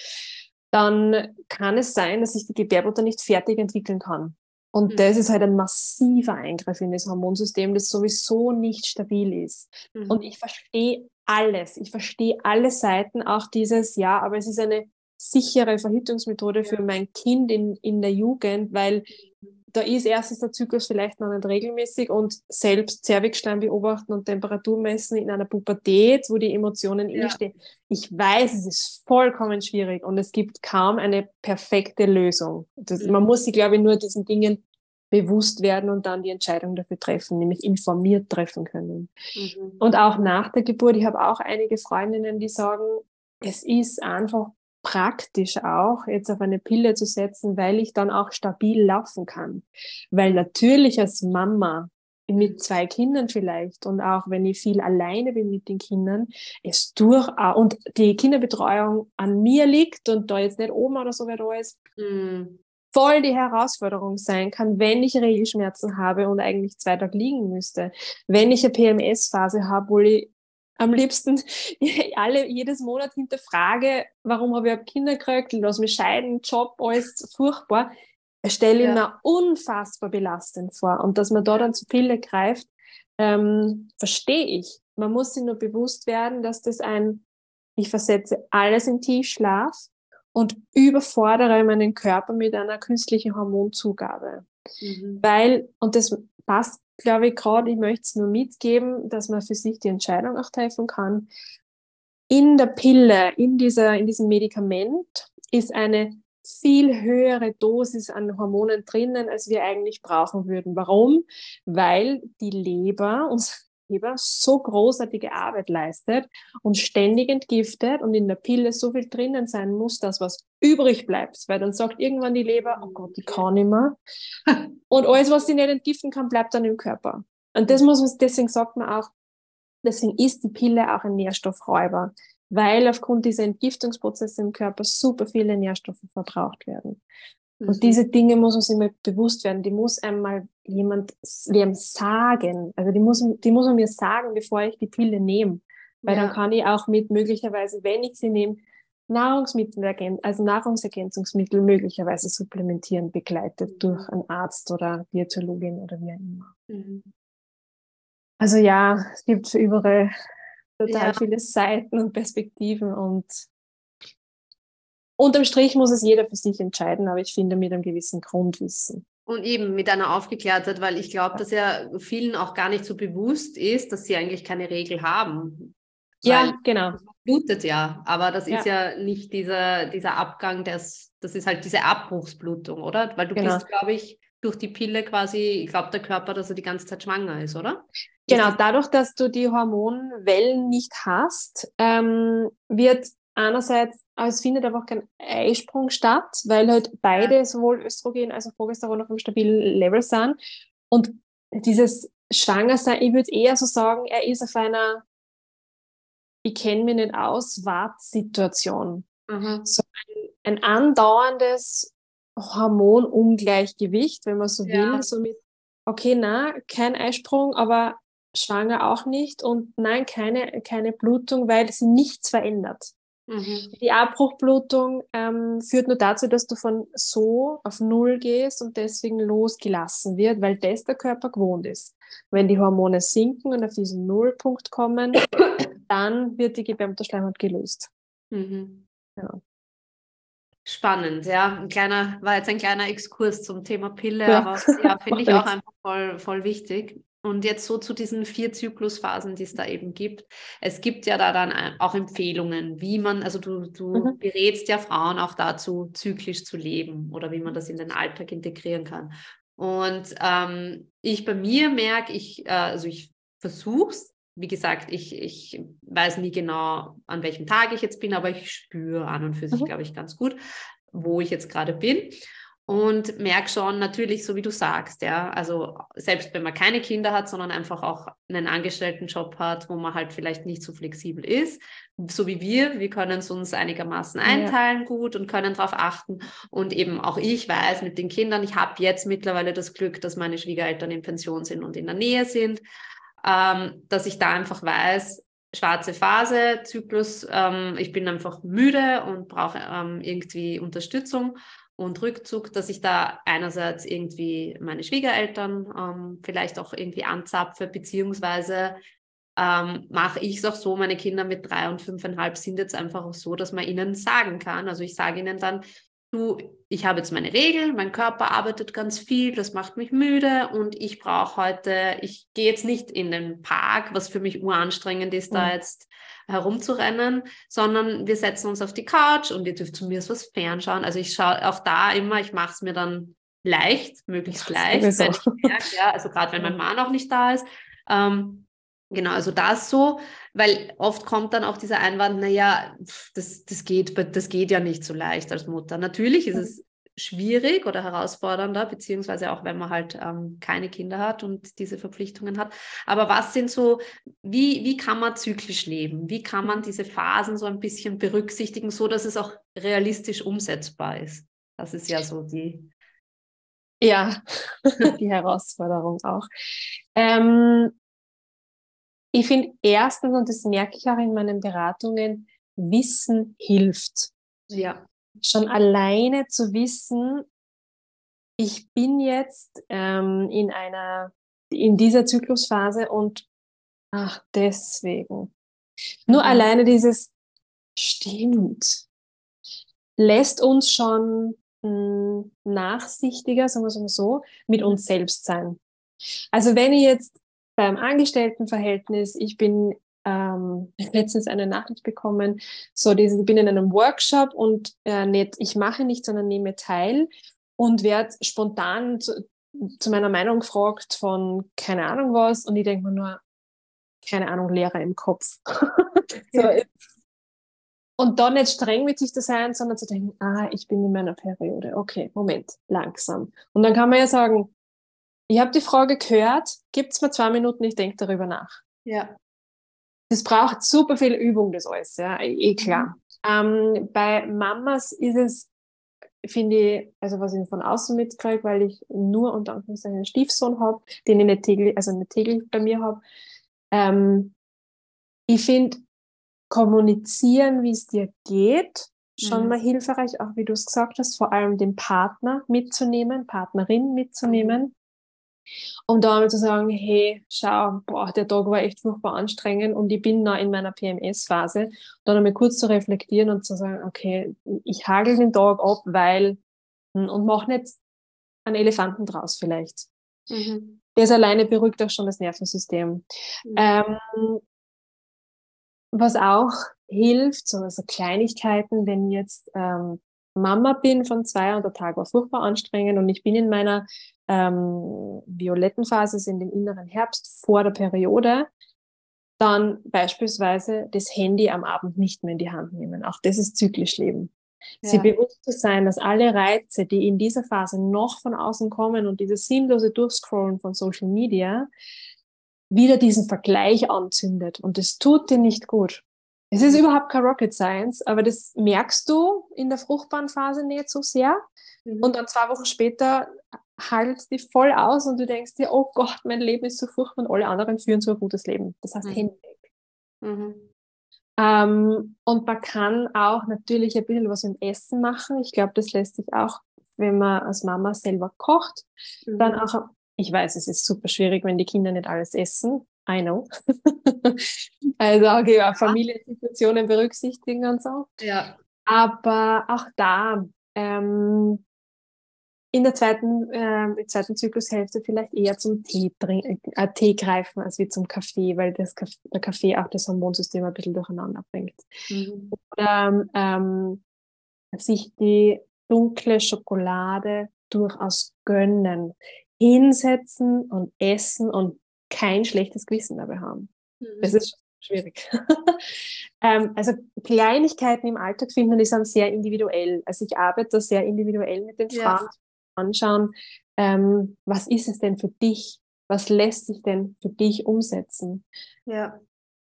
dann kann es sein, dass sich die Gebärmutter nicht fertig entwickeln kann. Und mhm. das ist halt ein massiver Eingriff in das Hormonsystem, das sowieso nicht stabil ist. Mhm. Und ich verstehe alles. Ich verstehe alle Seiten, auch dieses, ja, aber es ist eine sichere Verhütungsmethode für mein Kind in, in der Jugend, weil da ist erstens der Zyklus vielleicht noch nicht regelmäßig und selbst Zervixschleim beobachten und Temperatur messen in einer Pubertät, wo die Emotionen ja. eh stehen. Ich weiß, es ist vollkommen schwierig und es gibt kaum eine perfekte Lösung. Das, mhm. Man muss sich, glaube ich, nur diesen Dingen bewusst werden und dann die Entscheidung dafür treffen, nämlich informiert treffen können. Mhm. Und auch nach der Geburt, ich habe auch einige Freundinnen, die sagen, es ist einfach praktisch auch, jetzt auf eine Pille zu setzen, weil ich dann auch stabil laufen kann. Weil natürlich als Mama mit zwei Kindern vielleicht und auch wenn ich viel alleine bin mit den Kindern, es durchaus und die Kinderbetreuung an mir liegt und da jetzt nicht Oma oder so wer da ist, mm. voll die Herausforderung sein kann, wenn ich Regelschmerzen habe und eigentlich zwei Tage liegen müsste. Wenn ich eine PMS-Phase habe, wo ich am liebsten alle jedes Monat hinterfrage, warum habe ich Kinder gekriegt, lass mich scheiden, Job, alles furchtbar, stelle ich ja. mir unfassbar belastend vor. Und dass man da dann zu Pille greift, ähm, verstehe ich. Man muss sich nur bewusst werden, dass das ein, ich versetze alles in Tiefschlaf und überfordere meinen Körper mit einer künstlichen Hormonzugabe. Mhm. Weil, und das passt glaube ich, gerade, ich möchte es nur mitgeben, dass man für sich die Entscheidung auch treffen kann. In der Pille, in, dieser, in diesem Medikament ist eine viel höhere Dosis an Hormonen drinnen, als wir eigentlich brauchen würden. Warum? Weil die Leber, unsere Leber, so großartige Arbeit leistet und ständig entgiftet und in der Pille so viel drinnen sein muss, dass was übrig bleibt. Weil dann sagt irgendwann die Leber, oh Gott, die kann nicht mehr. Und alles, was sie nicht entgiften kann, bleibt dann im Körper. Und das muss man, deswegen sagt man auch, deswegen ist die Pille auch ein Nährstoffräuber, weil aufgrund dieser Entgiftungsprozesse im Körper super viele Nährstoffe verbraucht werden. Und mhm. diese Dinge muss man sich mal bewusst werden. Die muss einmal jemand wem sagen. Also die muss, die muss man mir sagen, bevor ich die Pille nehme. Weil ja. dann kann ich auch mit möglicherweise, wenn ich sie nehme, Nahrungsmittel, also Nahrungsergänzungsmittel möglicherweise supplementieren, begleitet mhm. durch einen Arzt oder Diätologin oder wie auch immer. Mhm. Also ja, es gibt überall total ja. viele Seiten und Perspektiven und unterm Strich muss es jeder für sich entscheiden, aber ich finde mit einem gewissen Grundwissen. Und eben mit einer Aufgeklärtheit, weil ich glaube, dass ja vielen auch gar nicht so bewusst ist, dass sie eigentlich keine Regel haben. Ja, genau. Blutet ja, aber das ja. ist ja nicht dieser, dieser Abgang, das, das ist halt diese Abbruchsblutung, oder? Weil du genau. bist, glaube ich, durch die Pille quasi, ich glaube der Körper, dass er die ganze Zeit schwanger ist, oder? Genau, dadurch, dass du die Hormonwellen nicht hast, ähm, wird einerseits, aber es findet einfach kein Eisprung statt, weil halt beide, sowohl Östrogen als auch Progesteron auf einem stabilen Level sind. Und dieses Schwangersein, ich würde eher so sagen, er ist auf einer, ich kenne mich nicht aus, Wartsituation. Mhm. So ein, ein andauerndes Hormonungleichgewicht, wenn man so ja. will, so mit, okay, na, kein Eisprung, aber schwanger auch nicht und nein, keine, keine Blutung, weil sie nichts verändert. Mhm. Die Abbruchblutung ähm, führt nur dazu, dass du von so auf Null gehst und deswegen losgelassen wird, weil das der Körper gewohnt ist. Wenn die Hormone sinken und auf diesen Nullpunkt kommen, dann wird die Gebärmutterschleimhaut gelöst. Mhm. Ja. Spannend, ja. Ein kleiner, war jetzt ein kleiner Exkurs zum Thema Pille, ja. aber ja, finde ich auch einfach voll, voll wichtig. Und jetzt so zu diesen vier Zyklusphasen, die es da eben gibt. Es gibt ja da dann auch Empfehlungen, wie man, also du, du mhm. berätst ja Frauen auch dazu, zyklisch zu leben oder wie man das in den Alltag integrieren kann. Und ähm, ich bei mir merke, ich, äh, also ich versuche es, wie gesagt, ich, ich weiß nie genau, an welchem Tag ich jetzt bin, aber ich spüre an und für sich, mhm. glaube ich, ganz gut, wo ich jetzt gerade bin und merke schon natürlich, so wie du sagst, ja, also selbst wenn man keine Kinder hat, sondern einfach auch einen Angestelltenjob hat, wo man halt vielleicht nicht so flexibel ist, so wie wir, wir können es uns einigermaßen einteilen ja. gut und können darauf achten und eben auch ich weiß mit den Kindern, ich habe jetzt mittlerweile das Glück, dass meine Schwiegereltern in Pension sind und in der Nähe sind, ähm, dass ich da einfach weiß, schwarze Phase, Zyklus, ähm, ich bin einfach müde und brauche ähm, irgendwie Unterstützung und Rückzug, dass ich da einerseits irgendwie meine Schwiegereltern ähm, vielleicht auch irgendwie anzapfe, beziehungsweise ähm, mache ich es auch so, meine Kinder mit drei und fünfeinhalb sind jetzt einfach auch so, dass man ihnen sagen kann. Also ich sage ihnen dann, du, ich habe jetzt meine Regeln, mein Körper arbeitet ganz viel, das macht mich müde und ich brauche heute, ich gehe jetzt nicht in den Park, was für mich uranstrengend ist, mhm. da jetzt herumzurennen, sondern wir setzen uns auf die Couch und ihr dürft zu mir was fernschauen. Also ich schaue auch da immer, ich mache es mir dann leicht, möglichst leicht, wenn ich merke, ja, also gerade wenn mein Mann auch nicht da ist. Ähm, genau, also das so, weil oft kommt dann auch dieser Einwand, naja, das, das, geht, das geht ja nicht so leicht als Mutter. Natürlich ist es schwierig oder herausfordernder, beziehungsweise auch wenn man halt ähm, keine Kinder hat und diese Verpflichtungen hat. Aber was sind so, wie, wie kann man zyklisch leben? Wie kann man diese Phasen so ein bisschen berücksichtigen, so dass es auch realistisch umsetzbar ist? Das ist ja so die ja, die Herausforderung auch. Ähm, ich finde erstens, und das merke ich auch in meinen Beratungen, Wissen hilft. Ja. Schon alleine zu wissen, ich bin jetzt ähm, in einer, in dieser Zyklusphase und ach, deswegen. Nur mhm. alleine dieses stimmt, lässt uns schon nachsichtiger, sagen wir es mal so, mit uns selbst sein. Also wenn ich jetzt beim Angestelltenverhältnis, ich bin ähm, letztens eine Nachricht bekommen, so dieses, ich bin in einem Workshop und äh, nicht, ich mache nicht, sondern nehme teil und werde spontan zu, zu meiner Meinung gefragt von keine Ahnung was und ich denke mir nur, keine Ahnung, Lehrer im Kopf. so, und dann nicht streng mit sich zu sein, sondern zu denken, ah, ich bin in meiner Periode. Okay, Moment, langsam. Und dann kann man ja sagen, ich habe die Frage gehört, gibt es mir zwei Minuten, ich denke darüber nach. Ja. Das braucht super viel Übung, das alles, ja, eh, eh klar. Mhm. Ähm, bei Mamas ist es, finde ich, also was ich von außen mitkriege, weil ich nur unter anderem einen Stiefsohn habe, den ich nicht täglich, also nicht täglich bei mir habe. Ähm, ich finde, kommunizieren, wie es dir geht, schon mhm. mal hilfreich, auch wie du es gesagt hast, vor allem den Partner mitzunehmen, Partnerin mitzunehmen. Um da mal zu sagen, hey, schau, boah, der Tag war echt furchtbar anstrengend und ich bin noch in meiner PMS-Phase. Dann einmal kurz zu reflektieren und zu sagen, okay, ich hagel den Tag ab, weil, hm, und mach nicht einen Elefanten draus vielleicht. Mhm. Das alleine beruhigt auch schon das Nervensystem. Mhm. Ähm, was auch hilft, so also Kleinigkeiten, wenn jetzt ähm, Mama bin von zwei und der Tag war furchtbar anstrengend und ich bin in meiner ähm, violetten Phase, also in dem inneren Herbst vor der Periode, dann beispielsweise das Handy am Abend nicht mehr in die Hand nehmen. Auch das ist zyklisch Leben. Ja. Sie bewusst zu sein, dass alle Reize, die in dieser Phase noch von außen kommen und dieses sinnlose Durchscrollen von Social Media, wieder diesen Vergleich anzündet. Und das tut dir nicht gut. Es ist überhaupt kein Rocket Science, aber das merkst du in der fruchtbaren Phase nicht so sehr. Mhm. Und dann zwei Wochen später haltet dich voll aus und du denkst dir, oh Gott, mein Leben ist so furchtbar und alle anderen führen so ein gutes Leben. Das heißt, mhm. Handy weg. Mhm. Ähm, und man kann auch natürlich ein bisschen was im Essen machen. Ich glaube, das lässt sich auch, wenn man als Mama selber kocht, mhm. dann auch ich weiß, es ist super schwierig, wenn die Kinder nicht alles essen. I know. also okay, ja, Familiensituationen berücksichtigen und so. Ja. Aber auch da ähm, in der zweiten, äh, zweiten Zyklushälfte vielleicht eher zum Tee, trinken, äh, Tee greifen als wie zum Kaffee, weil das Kaffee, der Kaffee auch das Hormonsystem ein bisschen durcheinander bringt. Mhm. Oder ähm, sich die dunkle Schokolade durchaus gönnen hinsetzen und essen und kein schlechtes Gewissen dabei haben. Mhm. Das ist schwierig. ähm, also Kleinigkeiten im Alltag finden, die sind sehr individuell. Also ich arbeite sehr individuell mit den Frauen, ja. anschauen, ähm, was ist es denn für dich? Was lässt sich denn für dich umsetzen? Ja.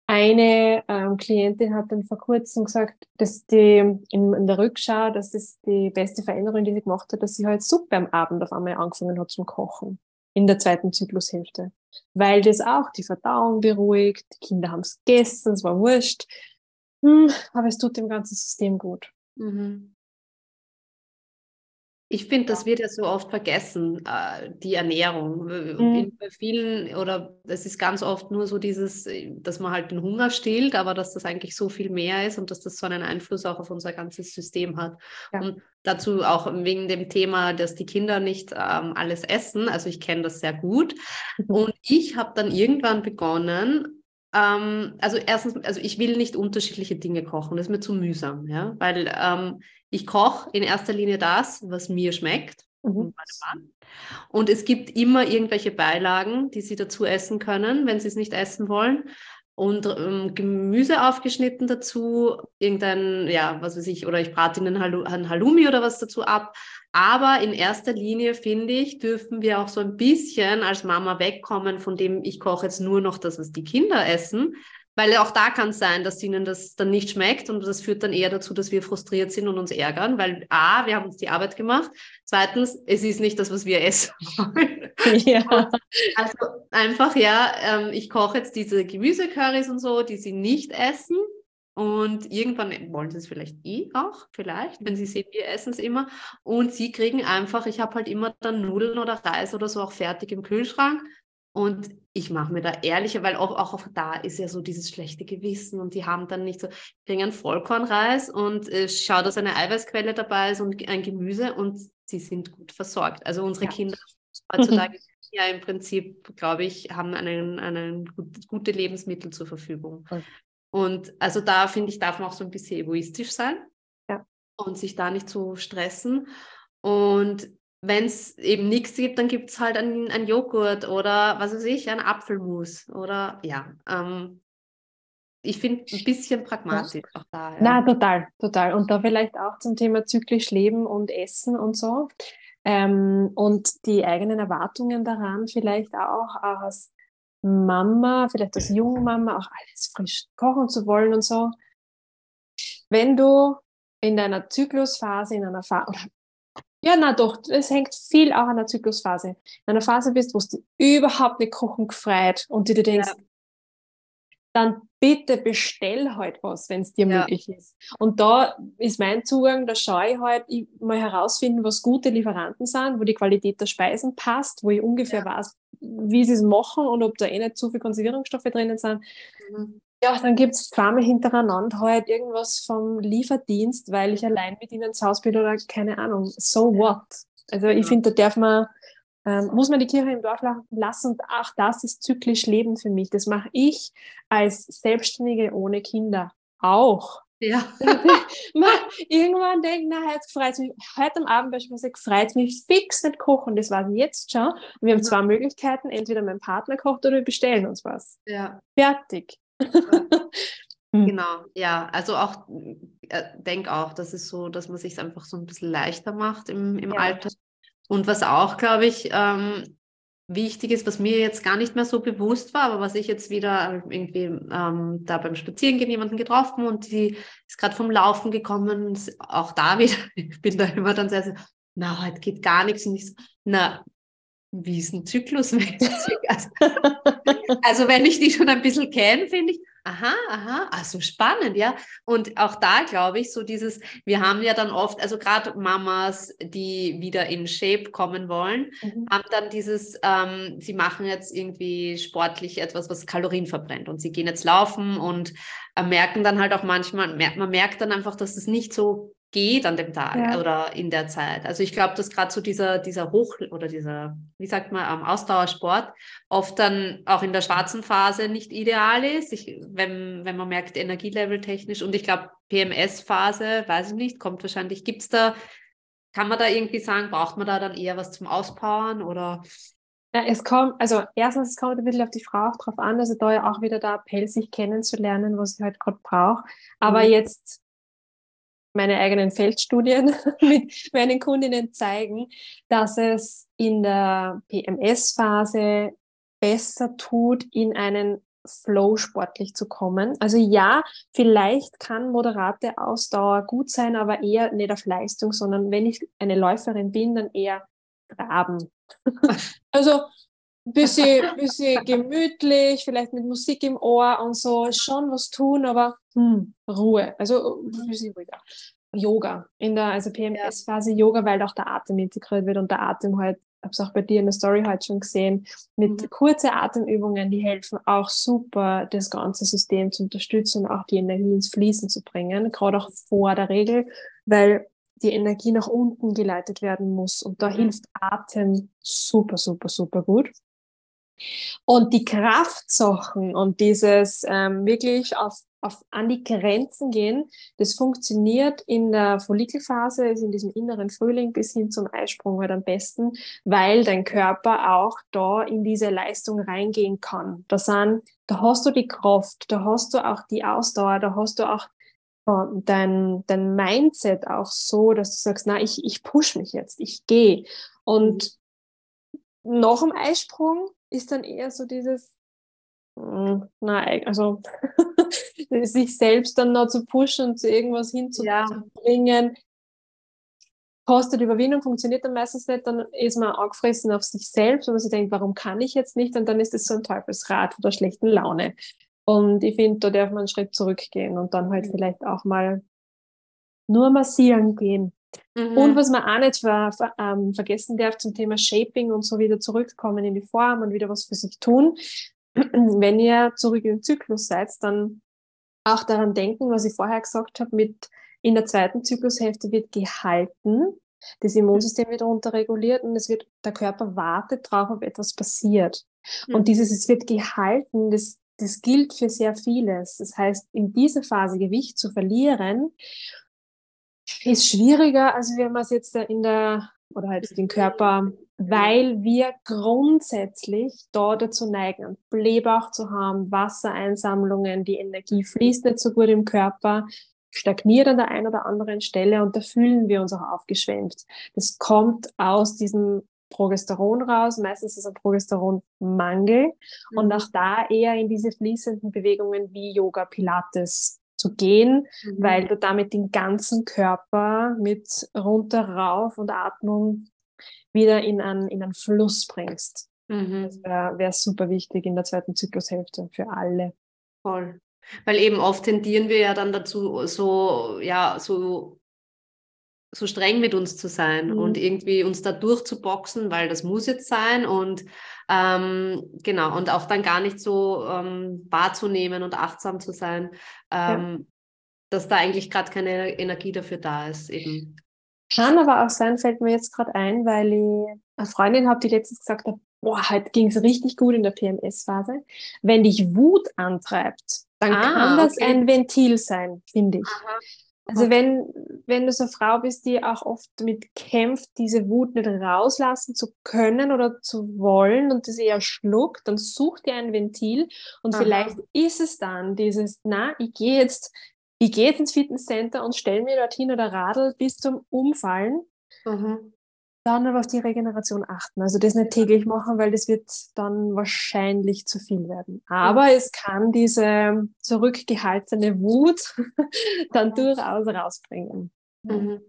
Eine ähm, Klientin hat dann vor kurzem gesagt, dass die in, in, der Rückschau, dass das die beste Veränderung, die sie gemacht hat, dass sie halt Suppe am Abend auf einmal angefangen hat zum Kochen in der zweiten Zyklushälfte. Weil das auch die Verdauung beruhigt, die Kinder haben es gegessen, es war wurscht. Hm, aber es tut dem ganzen System gut. Mhm. Ich finde, das wird ja so oft vergessen, äh, die Ernährung. Mhm. Bei vielen, oder es ist ganz oft nur so dieses, dass man halt den Hunger stillt, aber dass das eigentlich so viel mehr ist und dass das so einen Einfluss auch auf unser ganzes System hat. Ja. Und dazu auch wegen dem Thema, dass die Kinder nicht ähm, alles essen. Also ich kenne das sehr gut. Mhm. Und ich habe dann irgendwann begonnen, ähm, also erstens, also ich will nicht unterschiedliche Dinge kochen, das ist mir zu mühsam, ja, weil ähm, ich koche in erster Linie das, was mir schmeckt. Mhm. Und es gibt immer irgendwelche Beilagen, die sie dazu essen können, wenn sie es nicht essen wollen. Und ähm, Gemüse aufgeschnitten dazu, irgendein, ja, was weiß ich, oder ich brate ihnen ein Halloumi oder was dazu ab. Aber in erster Linie, finde ich, dürfen wir auch so ein bisschen als Mama wegkommen von dem, ich koche jetzt nur noch das, was die Kinder essen, weil auch da kann es sein, dass ihnen das dann nicht schmeckt und das führt dann eher dazu, dass wir frustriert sind und uns ärgern, weil A, wir haben uns die Arbeit gemacht. Zweitens, es ist nicht das, was wir essen wollen. Ja. Also einfach, ja, ähm, ich koche jetzt diese Gemüsecurrys und so, die sie nicht essen. Und irgendwann wollen sie es vielleicht eh auch, vielleicht, wenn sie sehen, wir essen es immer. Und sie kriegen einfach, ich habe halt immer dann Nudeln oder Reis oder so auch fertig im Kühlschrank. Und ich mache mir da ehrlicher, weil auch, auch da ist ja so dieses schlechte Gewissen und die haben dann nicht so, kriegen einen Vollkornreis und äh, schau, dass eine Eiweißquelle dabei ist und ein Gemüse und sie sind gut versorgt. Also unsere ja. Kinder heutzutage ja im Prinzip, glaube ich, haben einen, einen gut, gute Lebensmittel zur Verfügung. Okay. Und also da finde ich, darf man auch so ein bisschen egoistisch sein ja. und sich da nicht so stressen. Und wenn es eben nichts gibt, dann gibt es halt einen, einen Joghurt oder was weiß ich, ein Apfelmus oder ja. Ähm, ich finde ein bisschen pragmatisch auch da. Ja. Na, total, total. Und da vielleicht auch zum Thema zyklisch Leben und Essen und so. Ähm, und die eigenen Erwartungen daran vielleicht auch, als Mama, vielleicht als Jungmama, auch alles frisch kochen zu wollen und so. Wenn du in deiner Zyklusphase, in einer Phase, ja, na doch, es hängt viel auch an der Zyklusphase. In einer Phase bist, wo du überhaupt nicht kochen gefreut und du dir denkst, ja. dann bitte bestell halt was, wenn es dir ja. möglich ist. Und da ist mein Zugang, da schaue ich halt ich mal herausfinden, was gute Lieferanten sind, wo die Qualität der Speisen passt, wo ich ungefähr ja. weiß, wie sie es machen und ob da eh nicht zu viel Konservierungsstoffe drinnen sind. Mhm. Ja, dann gibt es zweimal hintereinander halt irgendwas vom Lieferdienst, weil ich allein mit ihnen zu Hause bin oder keine Ahnung. So what? Also ich finde, da darf man, ähm, muss man die Kirche im Dorf lassen und auch das ist zyklisch Leben für mich. Das mache ich als Selbstständige ohne Kinder auch. Ja. irgendwann denkt, na, heute freut mich, heute am Abend beispielsweise freut mich fix nicht kochen, das weiß ich jetzt schon. Und wir haben zwei Möglichkeiten, entweder mein Partner kocht oder wir bestellen uns was. Ja. Fertig. Hm. Genau, ja, also auch, äh, denk auch, das ist so, dass man sich einfach so ein bisschen leichter macht im, im ja. Alter. Und was auch, glaube ich, ähm, wichtig ist, was mir jetzt gar nicht mehr so bewusst war, aber was ich jetzt wieder irgendwie ähm, da beim Spazierengehen jemanden getroffen und die ist gerade vom Laufen gekommen, auch da wieder, ich bin da immer dann sehr, sehr na, heute geht gar nichts und ich so, na, wie ist ein Zyklusmäßig? Also, also wenn ich die schon ein bisschen kenne, finde ich, aha, aha, also spannend, ja. Und auch da glaube ich, so dieses, wir haben ja dann oft, also gerade Mamas, die wieder in Shape kommen wollen, mhm. haben dann dieses, ähm, sie machen jetzt irgendwie sportlich etwas, was Kalorien verbrennt und sie gehen jetzt laufen und äh, merken dann halt auch manchmal, man merkt dann einfach, dass es nicht so geht an dem Tag ja. oder in der Zeit. Also ich glaube, dass gerade so dieser, dieser Hoch- oder dieser, wie sagt man, ähm, Ausdauersport oft dann auch in der schwarzen Phase nicht ideal ist, ich, wenn, wenn man merkt, Energielevel technisch. Und ich glaube, PMS-Phase, weiß ich nicht, kommt wahrscheinlich, gibt es da, kann man da irgendwie sagen, braucht man da dann eher was zum Auspowern oder? Ja, es kommt, also erstens, es kommt ein bisschen auf die Frau auch drauf an, also da ja auch wieder der Appell, sich kennenzulernen, was sie halt gerade braucht. Aber mhm. jetzt meine eigenen Feldstudien mit meinen Kundinnen zeigen, dass es in der PMS-Phase besser tut, in einen Flow sportlich zu kommen. Also ja, vielleicht kann moderate Ausdauer gut sein, aber eher nicht auf Leistung, sondern wenn ich eine Läuferin bin, dann eher traben. also bisschen, bisschen gemütlich, vielleicht mit Musik im Ohr und so, schon was tun, aber hm, Ruhe, also ein bisschen ruhiger. Yoga. In der also PMS-Phase Yoga, weil auch der Atem integriert wird und der Atem halt, ich habe es auch bei dir in der Story heute schon gesehen, mit mhm. kurzen Atemübungen, die helfen auch super, das ganze System zu unterstützen und auch die Energie ins Fließen zu bringen, gerade auch vor der Regel, weil die Energie nach unten geleitet werden muss und da mhm. hilft Atem super, super, super gut. Und die Kraftsachen und dieses ähm, wirklich auf, auf, an die Grenzen gehen, das funktioniert in der Follikelphase, also in diesem inneren Frühling bis hin zum Eisprung halt am besten, weil dein Körper auch da in diese Leistung reingehen kann. Da, sind, da hast du die Kraft, da hast du auch die Ausdauer, da hast du auch dein, dein Mindset auch so, dass du sagst, na, ich, ich push mich jetzt, ich gehe. Und mhm. nach dem Eisprung ist dann eher so dieses, hm, nein, also sich selbst dann noch zu pushen und zu irgendwas hinzubringen, ja. kostet Überwindung, funktioniert dann meistens nicht, dann ist man angefressen auf sich selbst und man sich denkt, warum kann ich jetzt nicht? Und dann ist es so ein Teufelsrad oder schlechten Laune. Und ich finde, da darf man einen Schritt zurückgehen und dann halt mhm. vielleicht auch mal nur massieren gehen. Mhm. Und was man auch nicht ver, ver, ähm, vergessen darf zum Thema Shaping und so wieder zurückkommen in die Form und wieder was für sich tun. Wenn ihr zurück im Zyklus seid, dann auch daran denken, was ich vorher gesagt habe, mit in der zweiten Zyklushälfte wird gehalten, das Immunsystem wird runterreguliert und es wird, der Körper wartet darauf, ob etwas passiert. Mhm. Und dieses, es wird gehalten, das, das gilt für sehr vieles. Das heißt, in dieser Phase Gewicht zu verlieren ist schwieriger, als wenn man es jetzt in der, oder halt den Körper, weil wir grundsätzlich da dazu neigen, Blähbauch zu haben, Wassereinsammlungen, die Energie fließt nicht so gut im Körper, stagniert an der einen oder anderen Stelle und da fühlen wir uns auch aufgeschwemmt. Das kommt aus diesem Progesteron raus. Meistens ist es ein Progesteronmangel mhm. und auch da eher in diese fließenden Bewegungen wie Yoga, Pilates zu gehen, mhm. weil du damit den ganzen Körper mit runter rauf und Atmung wieder in einen, in einen Fluss bringst. Mhm. Das wäre wär super wichtig in der zweiten Zyklushälfte für alle. Voll. Weil eben oft tendieren wir ja dann dazu, so, ja, so, so streng mit uns zu sein mhm. und irgendwie uns da durchzuboxen, weil das muss jetzt sein und ähm, genau, und auch dann gar nicht so ähm, wahrzunehmen und achtsam zu sein, ähm, ja. dass da eigentlich gerade keine Energie dafür da ist. Eben. Kann aber auch sein, fällt mir jetzt gerade ein, weil ich eine Freundin habe, die letztens gesagt hat, boah, heute ging es richtig gut in der PMS-Phase. Wenn dich Wut antreibt, dann ah, kann das okay. ein Ventil sein, finde ich. Aha. Also wenn, wenn du so eine Frau bist, die auch oft damit kämpft, diese Wut nicht rauslassen zu können oder zu wollen und das eher schluckt, dann such dir ein Ventil und Aha. vielleicht ist es dann dieses, na, ich gehe jetzt, ich gehe jetzt ins Fitnesscenter und stelle mir dorthin oder radel bis zum Umfallen. Mhm dann aber auf die Regeneration achten. Also das nicht täglich machen, weil das wird dann wahrscheinlich zu viel werden. Aber es kann diese zurückgehaltene Wut dann durchaus rausbringen. Mhm.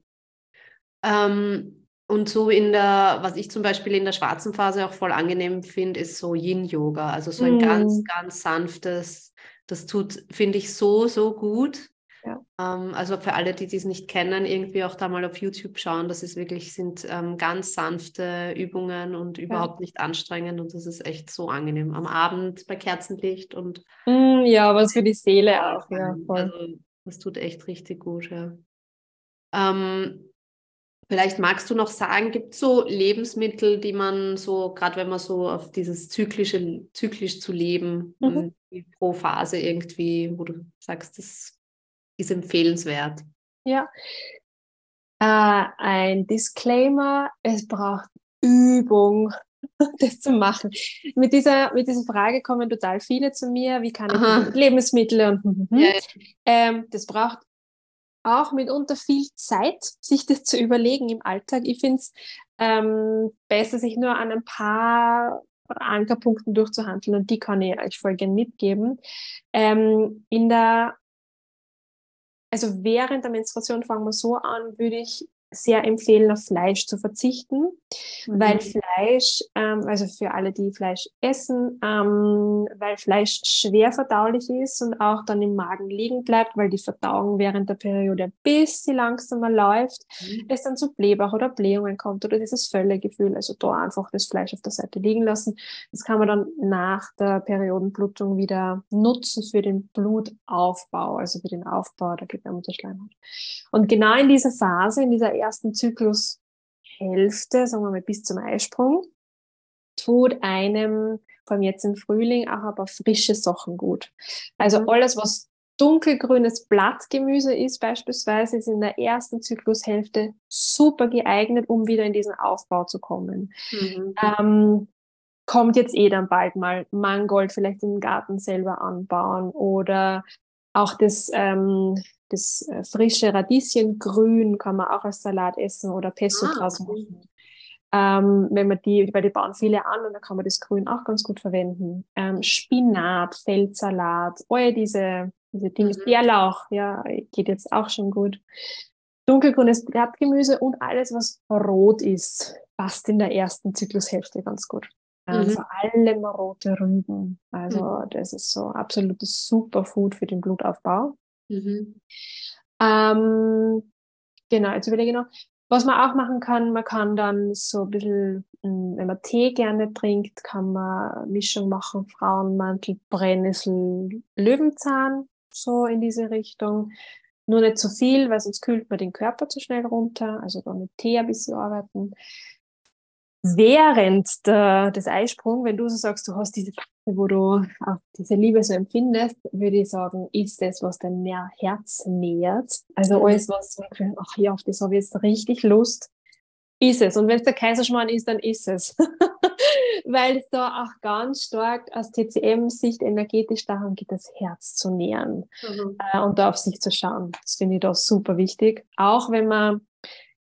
Ähm, und so in der, was ich zum Beispiel in der schwarzen Phase auch voll angenehm finde, ist so Yin-Yoga. Also so ein mhm. ganz, ganz sanftes, das tut, finde ich, so, so gut. Ja. Ähm, also für alle, die dies nicht kennen, irgendwie auch da mal auf YouTube schauen. Das ist wirklich, sind ähm, ganz sanfte Übungen und überhaupt ja. nicht anstrengend und das ist echt so angenehm. Am Abend bei Kerzenlicht und mm, ja, was für die Seele auch, ja. Voll. Also das tut echt richtig gut, ja. Ähm, Vielleicht magst du noch sagen, gibt es so Lebensmittel, die man so, gerade wenn man so auf dieses zyklische, zyklisch zu leben, mhm. pro Phase irgendwie, wo du sagst, das ist empfehlenswert. Ja. Äh, ein Disclaimer, es braucht Übung, das zu machen. Mit dieser, mit dieser Frage kommen total viele zu mir, wie kann ich. Lebensmittel und hm, hm, hm. ja, ja. Ähm, das braucht auch mitunter viel Zeit, sich das zu überlegen im Alltag. Ich finde es ähm, besser, sich nur an ein paar Ankerpunkten durchzuhandeln und die kann ich euch voll gerne mitgeben. Ähm, in der also während der Menstruation fangen wir so an, würde ich sehr empfehlen, auf Fleisch zu verzichten, mhm. weil Fleisch, ähm, also für alle, die Fleisch essen, ähm, weil Fleisch schwer verdaulich ist und auch dann im Magen liegen bleibt, weil die Verdauung während der Periode, bis sie langsamer läuft, mhm. es dann zu Blähbach oder Blähungen kommt oder dieses Völlegefühl. Also da einfach das Fleisch auf der Seite liegen lassen. Das kann man dann nach der Periodenblutung wieder nutzen für den Blutaufbau, also für den Aufbau der Gebärmutterschleimhaut. Und genau in dieser Phase, in dieser ersten Zyklushälfte, sagen wir mal bis zum Eisprung, tut einem vor allem jetzt im Frühling auch aber frische Sachen gut. Also mhm. alles, was dunkelgrünes Blattgemüse ist beispielsweise, ist in der ersten Zyklushälfte super geeignet, um wieder in diesen Aufbau zu kommen. Mhm. Ähm, kommt jetzt eh dann bald mal Mangold vielleicht im Garten selber anbauen oder auch das ähm, das äh, frische Radieschengrün kann man auch als Salat essen oder Pesto ah, draus machen. Ähm, wenn man die, weil die bauen viele an und dann kann man das Grün auch ganz gut verwenden. Ähm, Spinat, Feldsalat, all diese, diese Dinge. Mhm. Bärlauch, ja, geht jetzt auch schon gut. Dunkelgrünes Blattgemüse und alles, was rot ist, passt in der ersten Zyklushälfte ganz gut. Ähm, mhm. Vor allem rote Rüben. Also mhm. das ist so absolutes Superfood für den Blutaufbau. Mhm. Ähm, genau, jetzt überlege ich noch, was man auch machen kann, man kann dann so ein bisschen, hm, wenn man Tee gerne trinkt, kann man Mischung machen, Frauenmantel, Brennnessel, Löwenzahn, so in diese Richtung. Nur nicht zu viel, weil sonst kühlt man den Körper zu schnell runter. Also da mit Tee ein bisschen arbeiten während der, des Eisprungs, wenn du so sagst, du hast diese Phase, wo du auch diese Liebe so empfindest, würde ich sagen, ist das, was dein Herz nährt. Also mhm. alles, was ach ja, auf das habe ich jetzt richtig Lust, ist es. Und wenn es der Kaiserschmarrn ist, dann ist es. Weil es da auch ganz stark aus TCM-Sicht energetisch darum geht, das Herz zu nähern mhm. äh, und da auf sich zu schauen. Das finde ich da super wichtig. Auch wenn man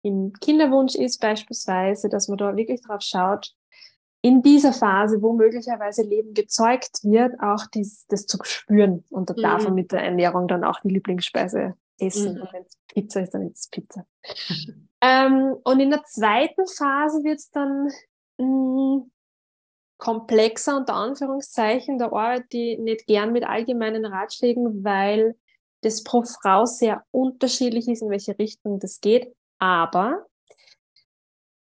im Kinderwunsch ist beispielsweise, dass man da wirklich drauf schaut, in dieser Phase, wo möglicherweise Leben gezeugt wird, auch dies, das zu spüren. Und da mhm. darf man mit der Ernährung dann auch die Lieblingsspeise essen. Mhm. Und wenn es Pizza ist, dann ist es Pizza. ähm, und in der zweiten Phase wird es dann mh, mm, komplexer, unter Anführungszeichen. Da arbeite ich nicht gern mit allgemeinen Ratschlägen, weil das pro Frau sehr unterschiedlich ist, in welche Richtung das geht. Aber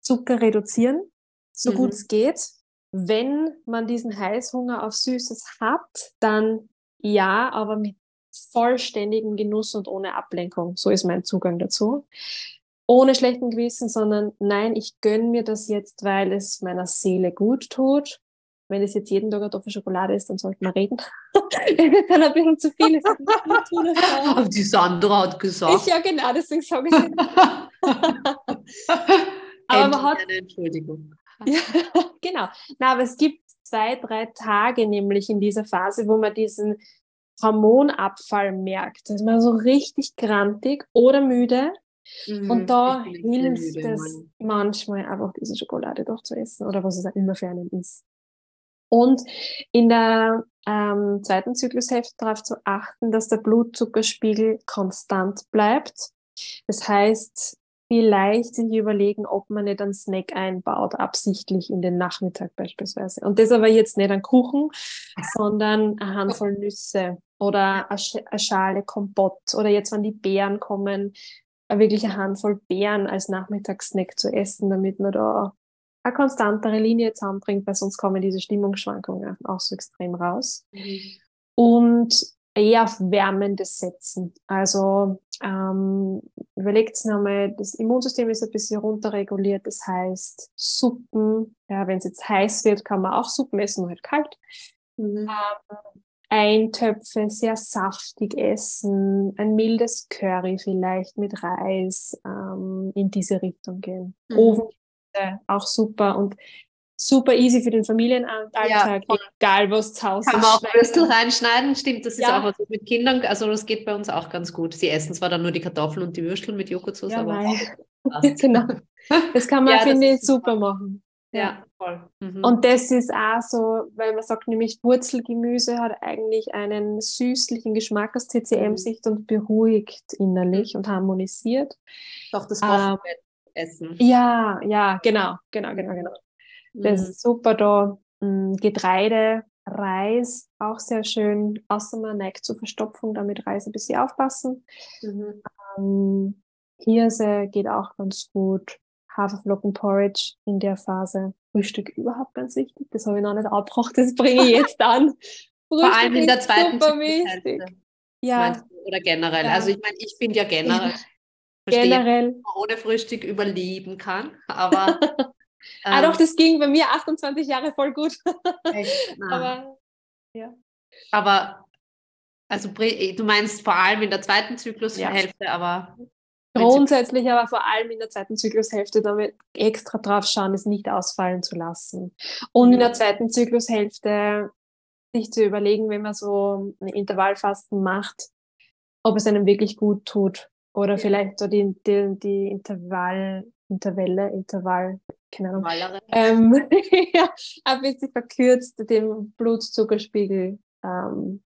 Zucker reduzieren, so mhm. gut es geht. Wenn man diesen Heißhunger auf Süßes hat, dann ja, aber mit vollständigem Genuss und ohne Ablenkung. So ist mein Zugang dazu. Ohne schlechten Gewissen, sondern nein, ich gönne mir das jetzt, weil es meiner Seele gut tut wenn es jetzt jeden Tag eine Tafel Schokolade ist, dann sollten wir reden. wenn es dann ein bisschen zu viel ist, Aber die Sandra hat gesagt. Ich, ja, genau, deswegen sage ich es. aber man hat. Eine Entschuldigung. ja, genau. Na, aber es gibt zwei, drei Tage nämlich in dieser Phase, wo man diesen Hormonabfall merkt. Da ist man so richtig grantig oder müde. Mhm, und da hilft es manchmal einfach diese Schokolade doch zu essen oder was es auch immer für einen ist. Und in der ähm, zweiten Zyklushälfte darauf zu achten, dass der Blutzuckerspiegel konstant bleibt. Das heißt, vielleicht sich überlegen, ob man nicht einen Snack einbaut, absichtlich in den Nachmittag beispielsweise. Und das aber jetzt nicht ein Kuchen, sondern eine Handvoll Nüsse oder eine Schale Kompott oder jetzt, wenn die Beeren kommen, wirklich eine Handvoll Beeren als Nachmittagssnack zu essen, damit man da eine konstantere Linie zusammenbringt, weil sonst kommen diese Stimmungsschwankungen auch so extrem raus. Mhm. Und eher auf Wärmendes setzen. Also ähm, überlegt nochmal, das Immunsystem ist ein bisschen runterreguliert, das heißt Suppen, ja, wenn es jetzt heiß wird, kann man auch Suppen essen, nur halt kalt. Mhm. Ähm, Eintöpfe sehr saftig essen, ein mildes Curry vielleicht mit Reis ähm, in diese Richtung gehen. Mhm. Ofen auch super und super easy für den Familienalltag, ja, egal was zu Hause ist. Kann man auch Würstel reinschneiden, stimmt, das ist ja. auch was mit Kindern, also das geht bei uns auch ganz gut. Sie essen zwar dann nur die Kartoffeln und die Würstel mit Joghurtsoße, ja, aber genau. Das kann man, ja, finde ich, super machen. Ja, voll. Mhm. Und das ist auch so, weil man sagt nämlich, Wurzelgemüse hat eigentlich einen süßlichen Geschmack aus TCM-Sicht und beruhigt innerlich mhm. und harmonisiert. Doch das Wochenbett essen. Ja, ja, genau, genau, genau, genau. Das mhm. ist super da. Mm, Getreide, Reis, auch sehr schön. Außer man neigt zur Verstopfung, damit Reis ein bisschen aufpassen. Mhm. Ähm, Hirse geht auch ganz gut. Haferflockenporridge in der Phase. Frühstück überhaupt ganz wichtig. Das habe ich noch nicht abgebracht, das bringe ich jetzt an. Vor allem in der zweiten Zyklushälfte. Ja. Oder generell. Ja. Also ich meine, ich finde ja generell, generell. Verstehe, ohne Frühstück überleben kann. Aber ah ähm, doch, das ging bei mir 28 Jahre voll gut. Echt? aber ja. Aber also du meinst vor allem in der zweiten Zyklushälfte, ja. aber Grundsätzlich aber vor allem in der zweiten Zyklushälfte damit extra drauf schauen, es nicht ausfallen zu lassen. Und in der zweiten Zyklushälfte sich zu überlegen, wenn man so ein Intervallfasten macht, ob es einem wirklich gut tut. Oder ja. vielleicht so die, die, die Intervall, Intervalle, Intervall, keine Ahnung. Ähm, ja, ein bisschen verkürzt dem Blutzuckerspiegel ähm,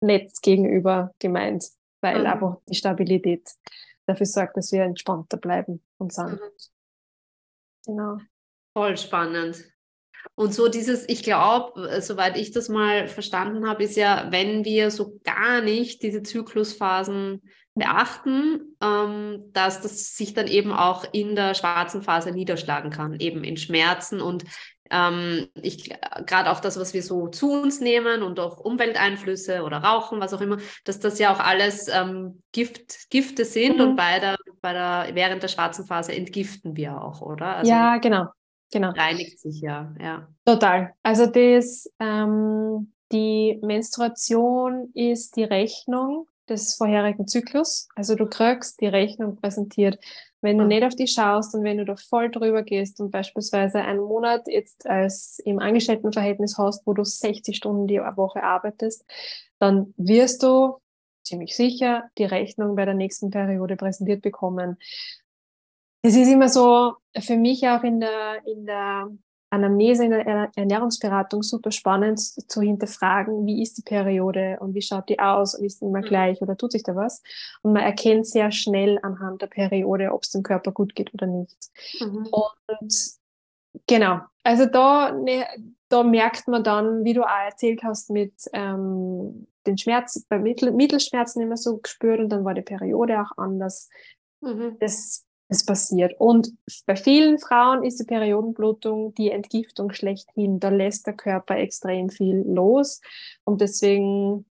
Netz gegenüber gemeint, weil mhm. einfach die Stabilität dafür sorgt, dass wir entspannter bleiben und sind. Mhm. Genau. Voll spannend. Und so dieses, ich glaube, äh, soweit ich das mal verstanden habe, ist ja, wenn wir so gar nicht diese Zyklusphasen beachten, ähm, dass das sich dann eben auch in der schwarzen Phase niederschlagen kann, eben in Schmerzen und ähm, ich gerade auch das, was wir so zu uns nehmen und auch Umwelteinflüsse oder Rauchen, was auch immer, dass das ja auch alles ähm, Gift, Gifte sind mhm. und bei der, bei der, während der schwarzen Phase entgiften wir auch, oder? Also ja, genau. Genau. Reinigt sich ja, ja. Total. Also das, ähm, die Menstruation ist die Rechnung des vorherigen Zyklus. Also du kriegst die Rechnung präsentiert. Wenn du ah. nicht auf die schaust und wenn du da voll drüber gehst und beispielsweise einen Monat jetzt als im Angestelltenverhältnis hast, wo du 60 Stunden die Woche arbeitest, dann wirst du ziemlich sicher die Rechnung bei der nächsten Periode präsentiert bekommen. Es ist immer so für mich auch in der, in der Anamnese, in der Ernährungsberatung super spannend zu hinterfragen, wie ist die Periode und wie schaut die aus und ist die immer mhm. gleich oder tut sich da was? Und man erkennt sehr schnell anhand der Periode, ob es dem Körper gut geht oder nicht. Mhm. Und genau, also da, ne, da merkt man dann, wie du auch erzählt hast, mit ähm, den Schmerzen, bei Mittel, Mittelschmerzen immer so gespürt und dann war die Periode auch anders. Mhm. Das es passiert. Und bei vielen Frauen ist die Periodenblutung die Entgiftung schlechthin. Da lässt der Körper extrem viel los. Und deswegen,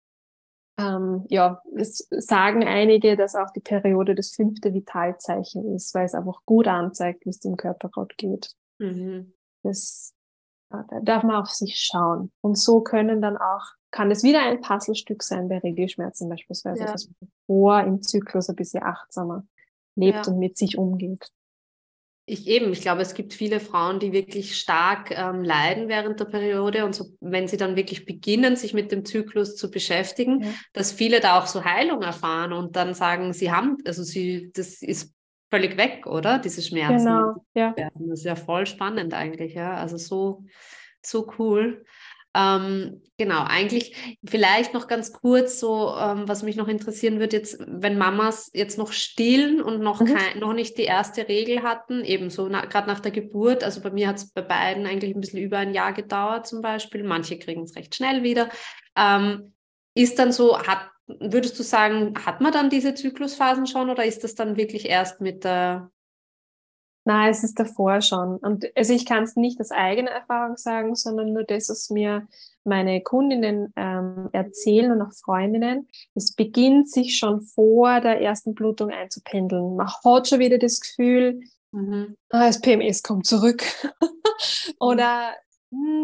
ähm, ja, es sagen einige, dass auch die Periode das fünfte Vitalzeichen ist, weil es einfach gut anzeigt, wie es dem Körper gerade geht. Mhm. Das, da darf man auf sich schauen. Und so können dann auch kann es wieder ein Puzzlestück sein bei Regelschmerzen beispielsweise, ja. dass man vor im Zyklus ein bisschen achtsamer lebt ja. und mit sich umgeht. Ich eben, ich glaube, es gibt viele Frauen, die wirklich stark ähm, leiden während der Periode und so, wenn sie dann wirklich beginnen, sich mit dem Zyklus zu beschäftigen, ja. dass viele da auch so Heilung erfahren und dann sagen, sie haben, also sie, das ist völlig weg, oder? Diese Schmerzen. Genau, ja. Das ist ja voll spannend eigentlich, ja. Also so, so cool. Ähm, genau, eigentlich vielleicht noch ganz kurz so, ähm, was mich noch interessieren würde, jetzt, wenn Mamas jetzt noch stillen und noch, mhm. kein, noch nicht die erste Regel hatten, ebenso na, gerade nach der Geburt, also bei mir hat es bei beiden eigentlich ein bisschen über ein Jahr gedauert zum Beispiel, manche kriegen es recht schnell wieder. Ähm, ist dann so, hat, würdest du sagen, hat man dann diese Zyklusphasen schon oder ist das dann wirklich erst mit der Nein, es ist davor schon. Und also ich kann es nicht aus eigener Erfahrung sagen, sondern nur das, was mir meine Kundinnen ähm, erzählen und auch Freundinnen. Es beginnt sich schon vor der ersten Blutung einzupendeln. Man hat schon wieder das Gefühl, mhm. ah, das PMS kommt zurück. Oder hm,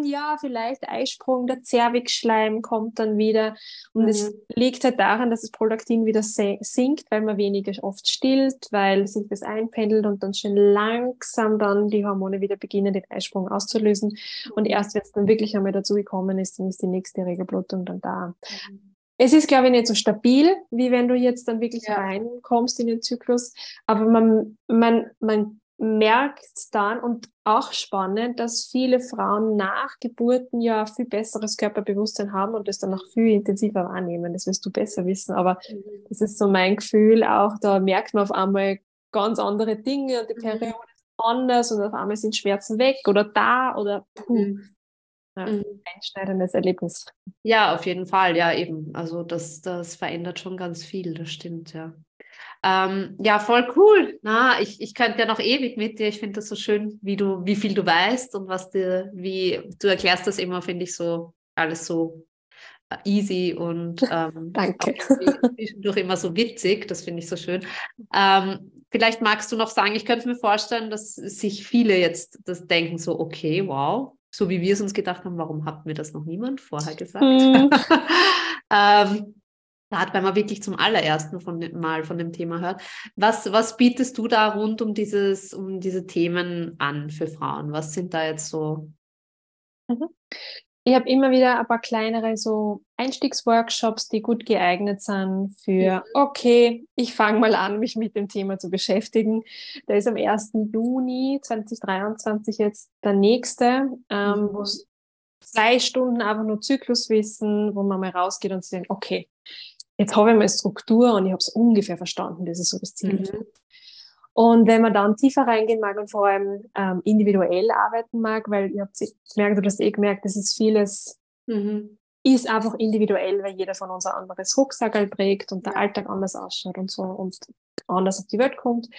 ja, vielleicht Eisprung, der Zervixschleim kommt dann wieder. Und mhm. es liegt halt daran, dass das Prolaktin wieder sinkt, weil man weniger oft stillt, weil sich das einpendelt und dann schön langsam dann die Hormone wieder beginnen, den Eisprung auszulösen. Und mhm. erst wenn es dann wirklich einmal dazu gekommen ist, dann ist die nächste Regelblutung dann da. Mhm. Es ist, glaube ich, nicht so stabil, wie wenn du jetzt dann wirklich ja. reinkommst in den Zyklus. Aber man, man, man merkt dann und auch spannend, dass viele Frauen nach Geburten ja viel besseres Körperbewusstsein haben und das dann noch viel intensiver wahrnehmen. Das wirst du besser wissen, aber mhm. das ist so mein Gefühl auch, da merkt man auf einmal ganz andere Dinge und die Mhm. Periode ist anders und auf einmal sind Schmerzen weg oder da oder puh, Mhm. ja, Mhm. einschneidendes Erlebnis. Ja, auf jeden Fall, ja, eben. Also das, das verändert schon ganz viel, das stimmt, ja. Ähm, ja, voll cool. Na, ich, ich könnte ja noch ewig mit dir. Ich finde das so schön, wie du, wie viel du weißt und was dir, wie du erklärst das immer, finde ich so alles so äh, easy und ähm, Danke. zwischendurch immer so witzig. Das finde ich so schön. Ähm, vielleicht magst du noch sagen, ich könnte mir vorstellen, dass sich viele jetzt das denken, so, okay, wow, so wie wir es uns gedacht haben, warum hat mir das noch niemand vorher gesagt? Hm. ähm, Gerade wenn man wirklich zum allerersten von Mal von dem Thema hört. Was, was bietest du da rund um dieses, um diese Themen an für Frauen? Was sind da jetzt so? Ich habe immer wieder ein paar kleinere so Einstiegsworkshops, die gut geeignet sind für, okay, ich fange mal an, mich mit dem Thema zu beschäftigen. Da ist am 1. Juni 2023 jetzt der nächste, ähm, Mhm. wo es zwei Stunden einfach nur Zykluswissen, wo man mal rausgeht und sich denkt, okay, jetzt habe ich mal Struktur und ich habe es ungefähr verstanden, das ist so das Ziel. Mhm. Und wenn man dann tiefer reingehen mag und vor allem ähm, individuell arbeiten mag, weil ihr habt gemerkt, du hast eh gemerkt, das ist vieles, Mhm. ist einfach individuell, weil jeder von uns ein anderes Rucksackerl trägt und der Ja. Alltag anders ausschaut und so und anders auf die Welt kommt.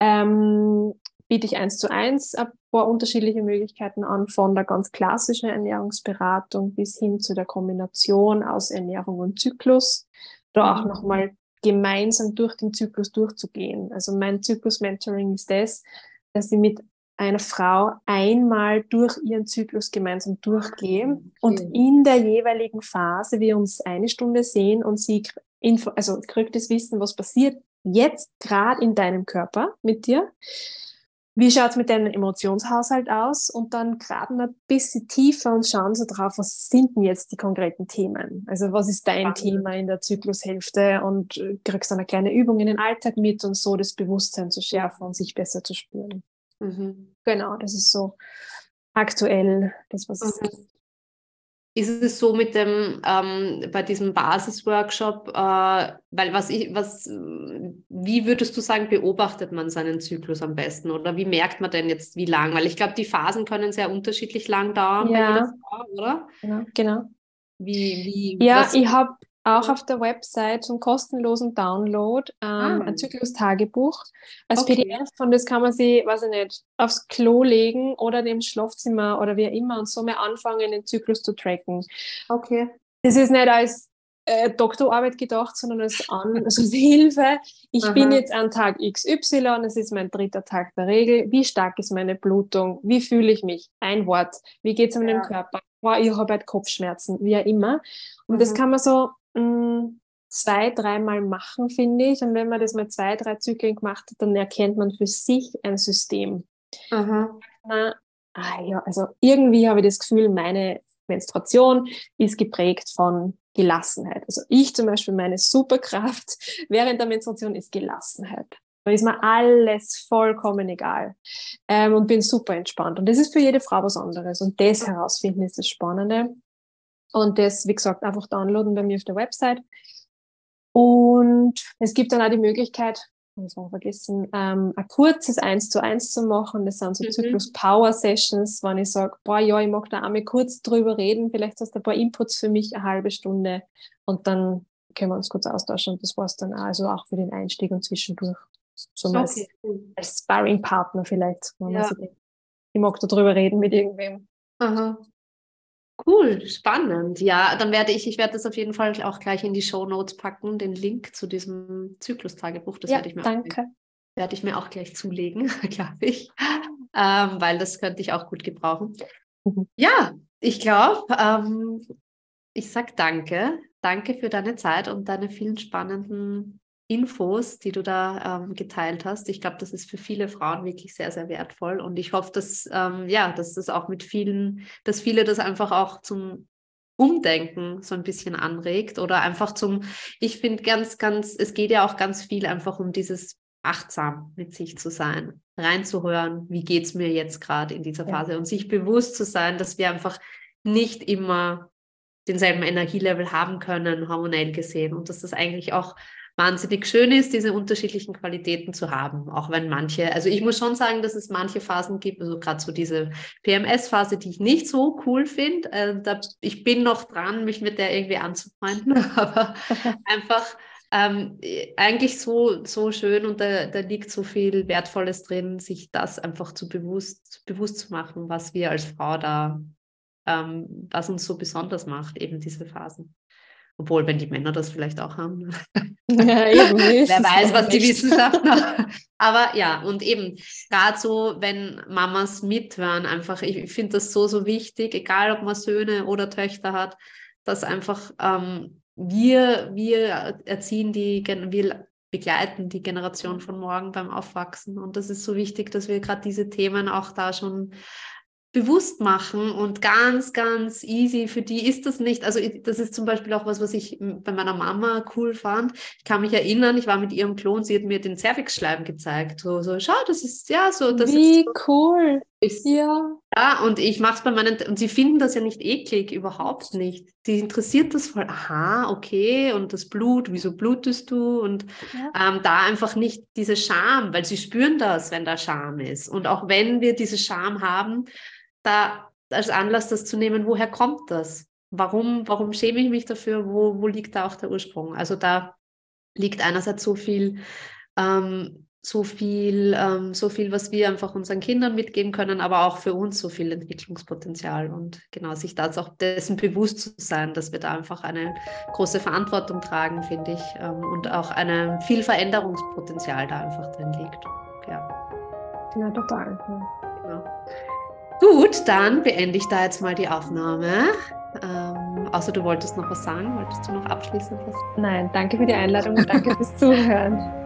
Ähm, biete ich eins zu eins ein paar unterschiedliche Möglichkeiten an, von der ganz klassischen Ernährungsberatung bis hin zu der Kombination aus Ernährung und Zyklus. Da auch Mhm. nochmal gemeinsam durch den Zyklus durchzugehen. Also mein Zyklus-Mentoring ist das, dass ich mit einer Frau einmal durch ihren Zyklus gemeinsam durchgehe und Okay. in der jeweiligen Phase wir uns eine Stunde sehen und sie info, also kriegt das Wissen, was passiert jetzt gerade in deinem Körper mit dir. Wie schaut es mit deinem Emotionshaushalt aus? Und dann graben wir ein bisschen tiefer und schauen so drauf, was sind denn jetzt die konkreten Themen? Also was ist dein Spannend. Thema in der Zyklushälfte? Und äh, kriegst dann eine kleine Übung in den Alltag mit und so das Bewusstsein zu schärfen und sich besser zu spüren. Mhm. Genau, das ist so aktuell das, was es Mhm. Ist es so mit dem, ähm, bei diesem Basisworkshop, äh, weil was ich, was, wie würdest du sagen, beobachtet man seinen Zyklus am besten oder wie merkt man denn jetzt, wie lang? Weil ich glaube, die Phasen können sehr unterschiedlich lang dauern bei Ja. jeder Frau, oder? Genau, genau. Wie, wie, Ja, was- ich habe auch auf der Website zum kostenlosen Download ähm, Ah. ein Zyklustagebuch als Okay. PDF und das kann man sich, weiß ich nicht, aufs Klo legen oder im Schlafzimmer oder wie immer und so mal anfangen, den Zyklus zu tracken. okay. Das ist nicht als äh, Doktorarbeit gedacht, sondern als, an, also als Hilfe. Ich Aha. bin jetzt an Tag XY, es ist mein dritter Tag der Regel. Wie stark ist meine Blutung? Wie fühle ich mich? Ein Wort. Wie geht es meinem Ja. Körper? Boah, ich habe halt Kopfschmerzen, wie auch immer. Und das Mhm. kann man so zwei, dreimal machen, finde ich. Und wenn man das mal zwei, drei Zyklen gemacht hat, dann erkennt man für sich ein System. Aha. Na, ah ja, also irgendwie habe ich das Gefühl, meine Menstruation ist geprägt von Gelassenheit. Also ich zum Beispiel, meine Superkraft während der Menstruation ist Gelassenheit. Da ist mir alles vollkommen egal ähm, und bin super entspannt. Und das ist für jede Frau was anderes. Und das herausfinden ist das Spannende. Und das, wie gesagt, einfach downloaden bei mir auf der Website. Und es gibt dann auch die Möglichkeit, das war vergessen, ähm, ein kurzes Eins zu eins zu machen. Das sind so Mhm. Zyklus Power Sessions, wenn ich sage, boah, ja, ich mag da einmal kurz drüber reden, vielleicht hast du ein paar Inputs für mich, eine halbe Stunde und dann können wir uns kurz austauschen und das war's dann auch, also auch für den Einstieg und zwischendurch. So als, Okay, cool. als Sparring-Partner vielleicht, wenn man Ja. sich denkt, ich mag da drüber reden mit irgendwem. Aha. Cool, spannend. Ja, dann werde ich, ich werde das auf jeden Fall auch gleich in die Show Notes packen, den Link zu diesem Zyklustagebuch. Das ja, werde ich mir auch danke. werde ich mir auch gleich zulegen, glaube ich, ähm, weil das könnte ich auch gut gebrauchen. Mhm. Ja, ich glaube, ähm, ich sage danke. Danke für deine Zeit und deine vielen spannenden Infos, die du da ähm, geteilt hast. Ich glaube, das ist für viele Frauen wirklich sehr, sehr wertvoll und ich hoffe, dass, ähm, ja, dass das auch mit vielen, dass viele das einfach auch zum Umdenken so ein bisschen anregt oder einfach zum, ich finde ganz, ganz, es geht ja auch ganz viel einfach um dieses achtsam mit sich zu sein, reinzuhören, wie geht es mir jetzt gerade in dieser Ja. Phase und sich bewusst zu sein, dass wir einfach nicht immer denselben Energielevel haben können, hormonell gesehen und dass das eigentlich auch wahnsinnig schön ist, diese unterschiedlichen Qualitäten zu haben. Auch wenn manche, also ich muss schon sagen, dass es manche Phasen gibt, also gerade so diese PMS-Phase, die ich nicht so cool finde. Äh, ich bin noch dran, mich mit der irgendwie anzufreunden, aber einfach ähm, eigentlich so, so schön und da, da liegt so viel Wertvolles drin, sich das einfach zu bewusst, bewusst zu machen, was wir als Frau da, ähm, was uns so besonders macht, eben diese Phasen. Obwohl, wenn die Männer das vielleicht auch haben. Ja, eben, Wer weiß, was die Wissenschaft noch. Aber ja, und eben, gerade so, wenn Mamas mithören, einfach, ich finde das so, so wichtig, egal ob man Söhne oder Töchter hat, dass einfach ähm, wir, wir erziehen die, wir begleiten die Generation von morgen beim Aufwachsen. Und das ist so wichtig, dass wir gerade diese Themen auch da schon bewusst machen und ganz, ganz easy. Für die ist das nicht. Also das ist zum Beispiel auch was, was ich bei meiner Mama cool fand. Ich kann mich erinnern, ich war mit ihrem Klon, sie hat mir den Cervix-Schleim gezeigt. So, so, schau, das ist ja so. Das Wie so, cool. Ist, ja. Ja, und ich mache es bei meinen, und sie finden das ja nicht eklig, überhaupt nicht. Die interessiert das voll. Aha, okay, und das Blut, wieso blutest du? Und ja. ähm, da einfach nicht diese Scham, weil sie spüren das, wenn da Scham ist. Und auch wenn wir diese Scham haben, da als Anlass das zu nehmen, woher kommt das? Warum, warum schäme ich mich dafür? Wo, wo liegt da auch der Ursprung? Also da liegt einerseits so viel, ähm, so viel, ähm, so viel, was wir einfach unseren Kindern mitgeben können, aber auch für uns so viel Entwicklungspotenzial und genau sich das auch dessen bewusst zu sein, dass wir da einfach eine große Verantwortung tragen, finde ich, ähm, und auch ein viel Veränderungspotenzial da einfach drin liegt. Ja, ja total. Ja. Gut, dann beende ich da jetzt mal die Aufnahme. Ähm, außer du wolltest noch was sagen, wolltest du noch abschließend was? Nein, danke für die Einladung und danke fürs Zuhören.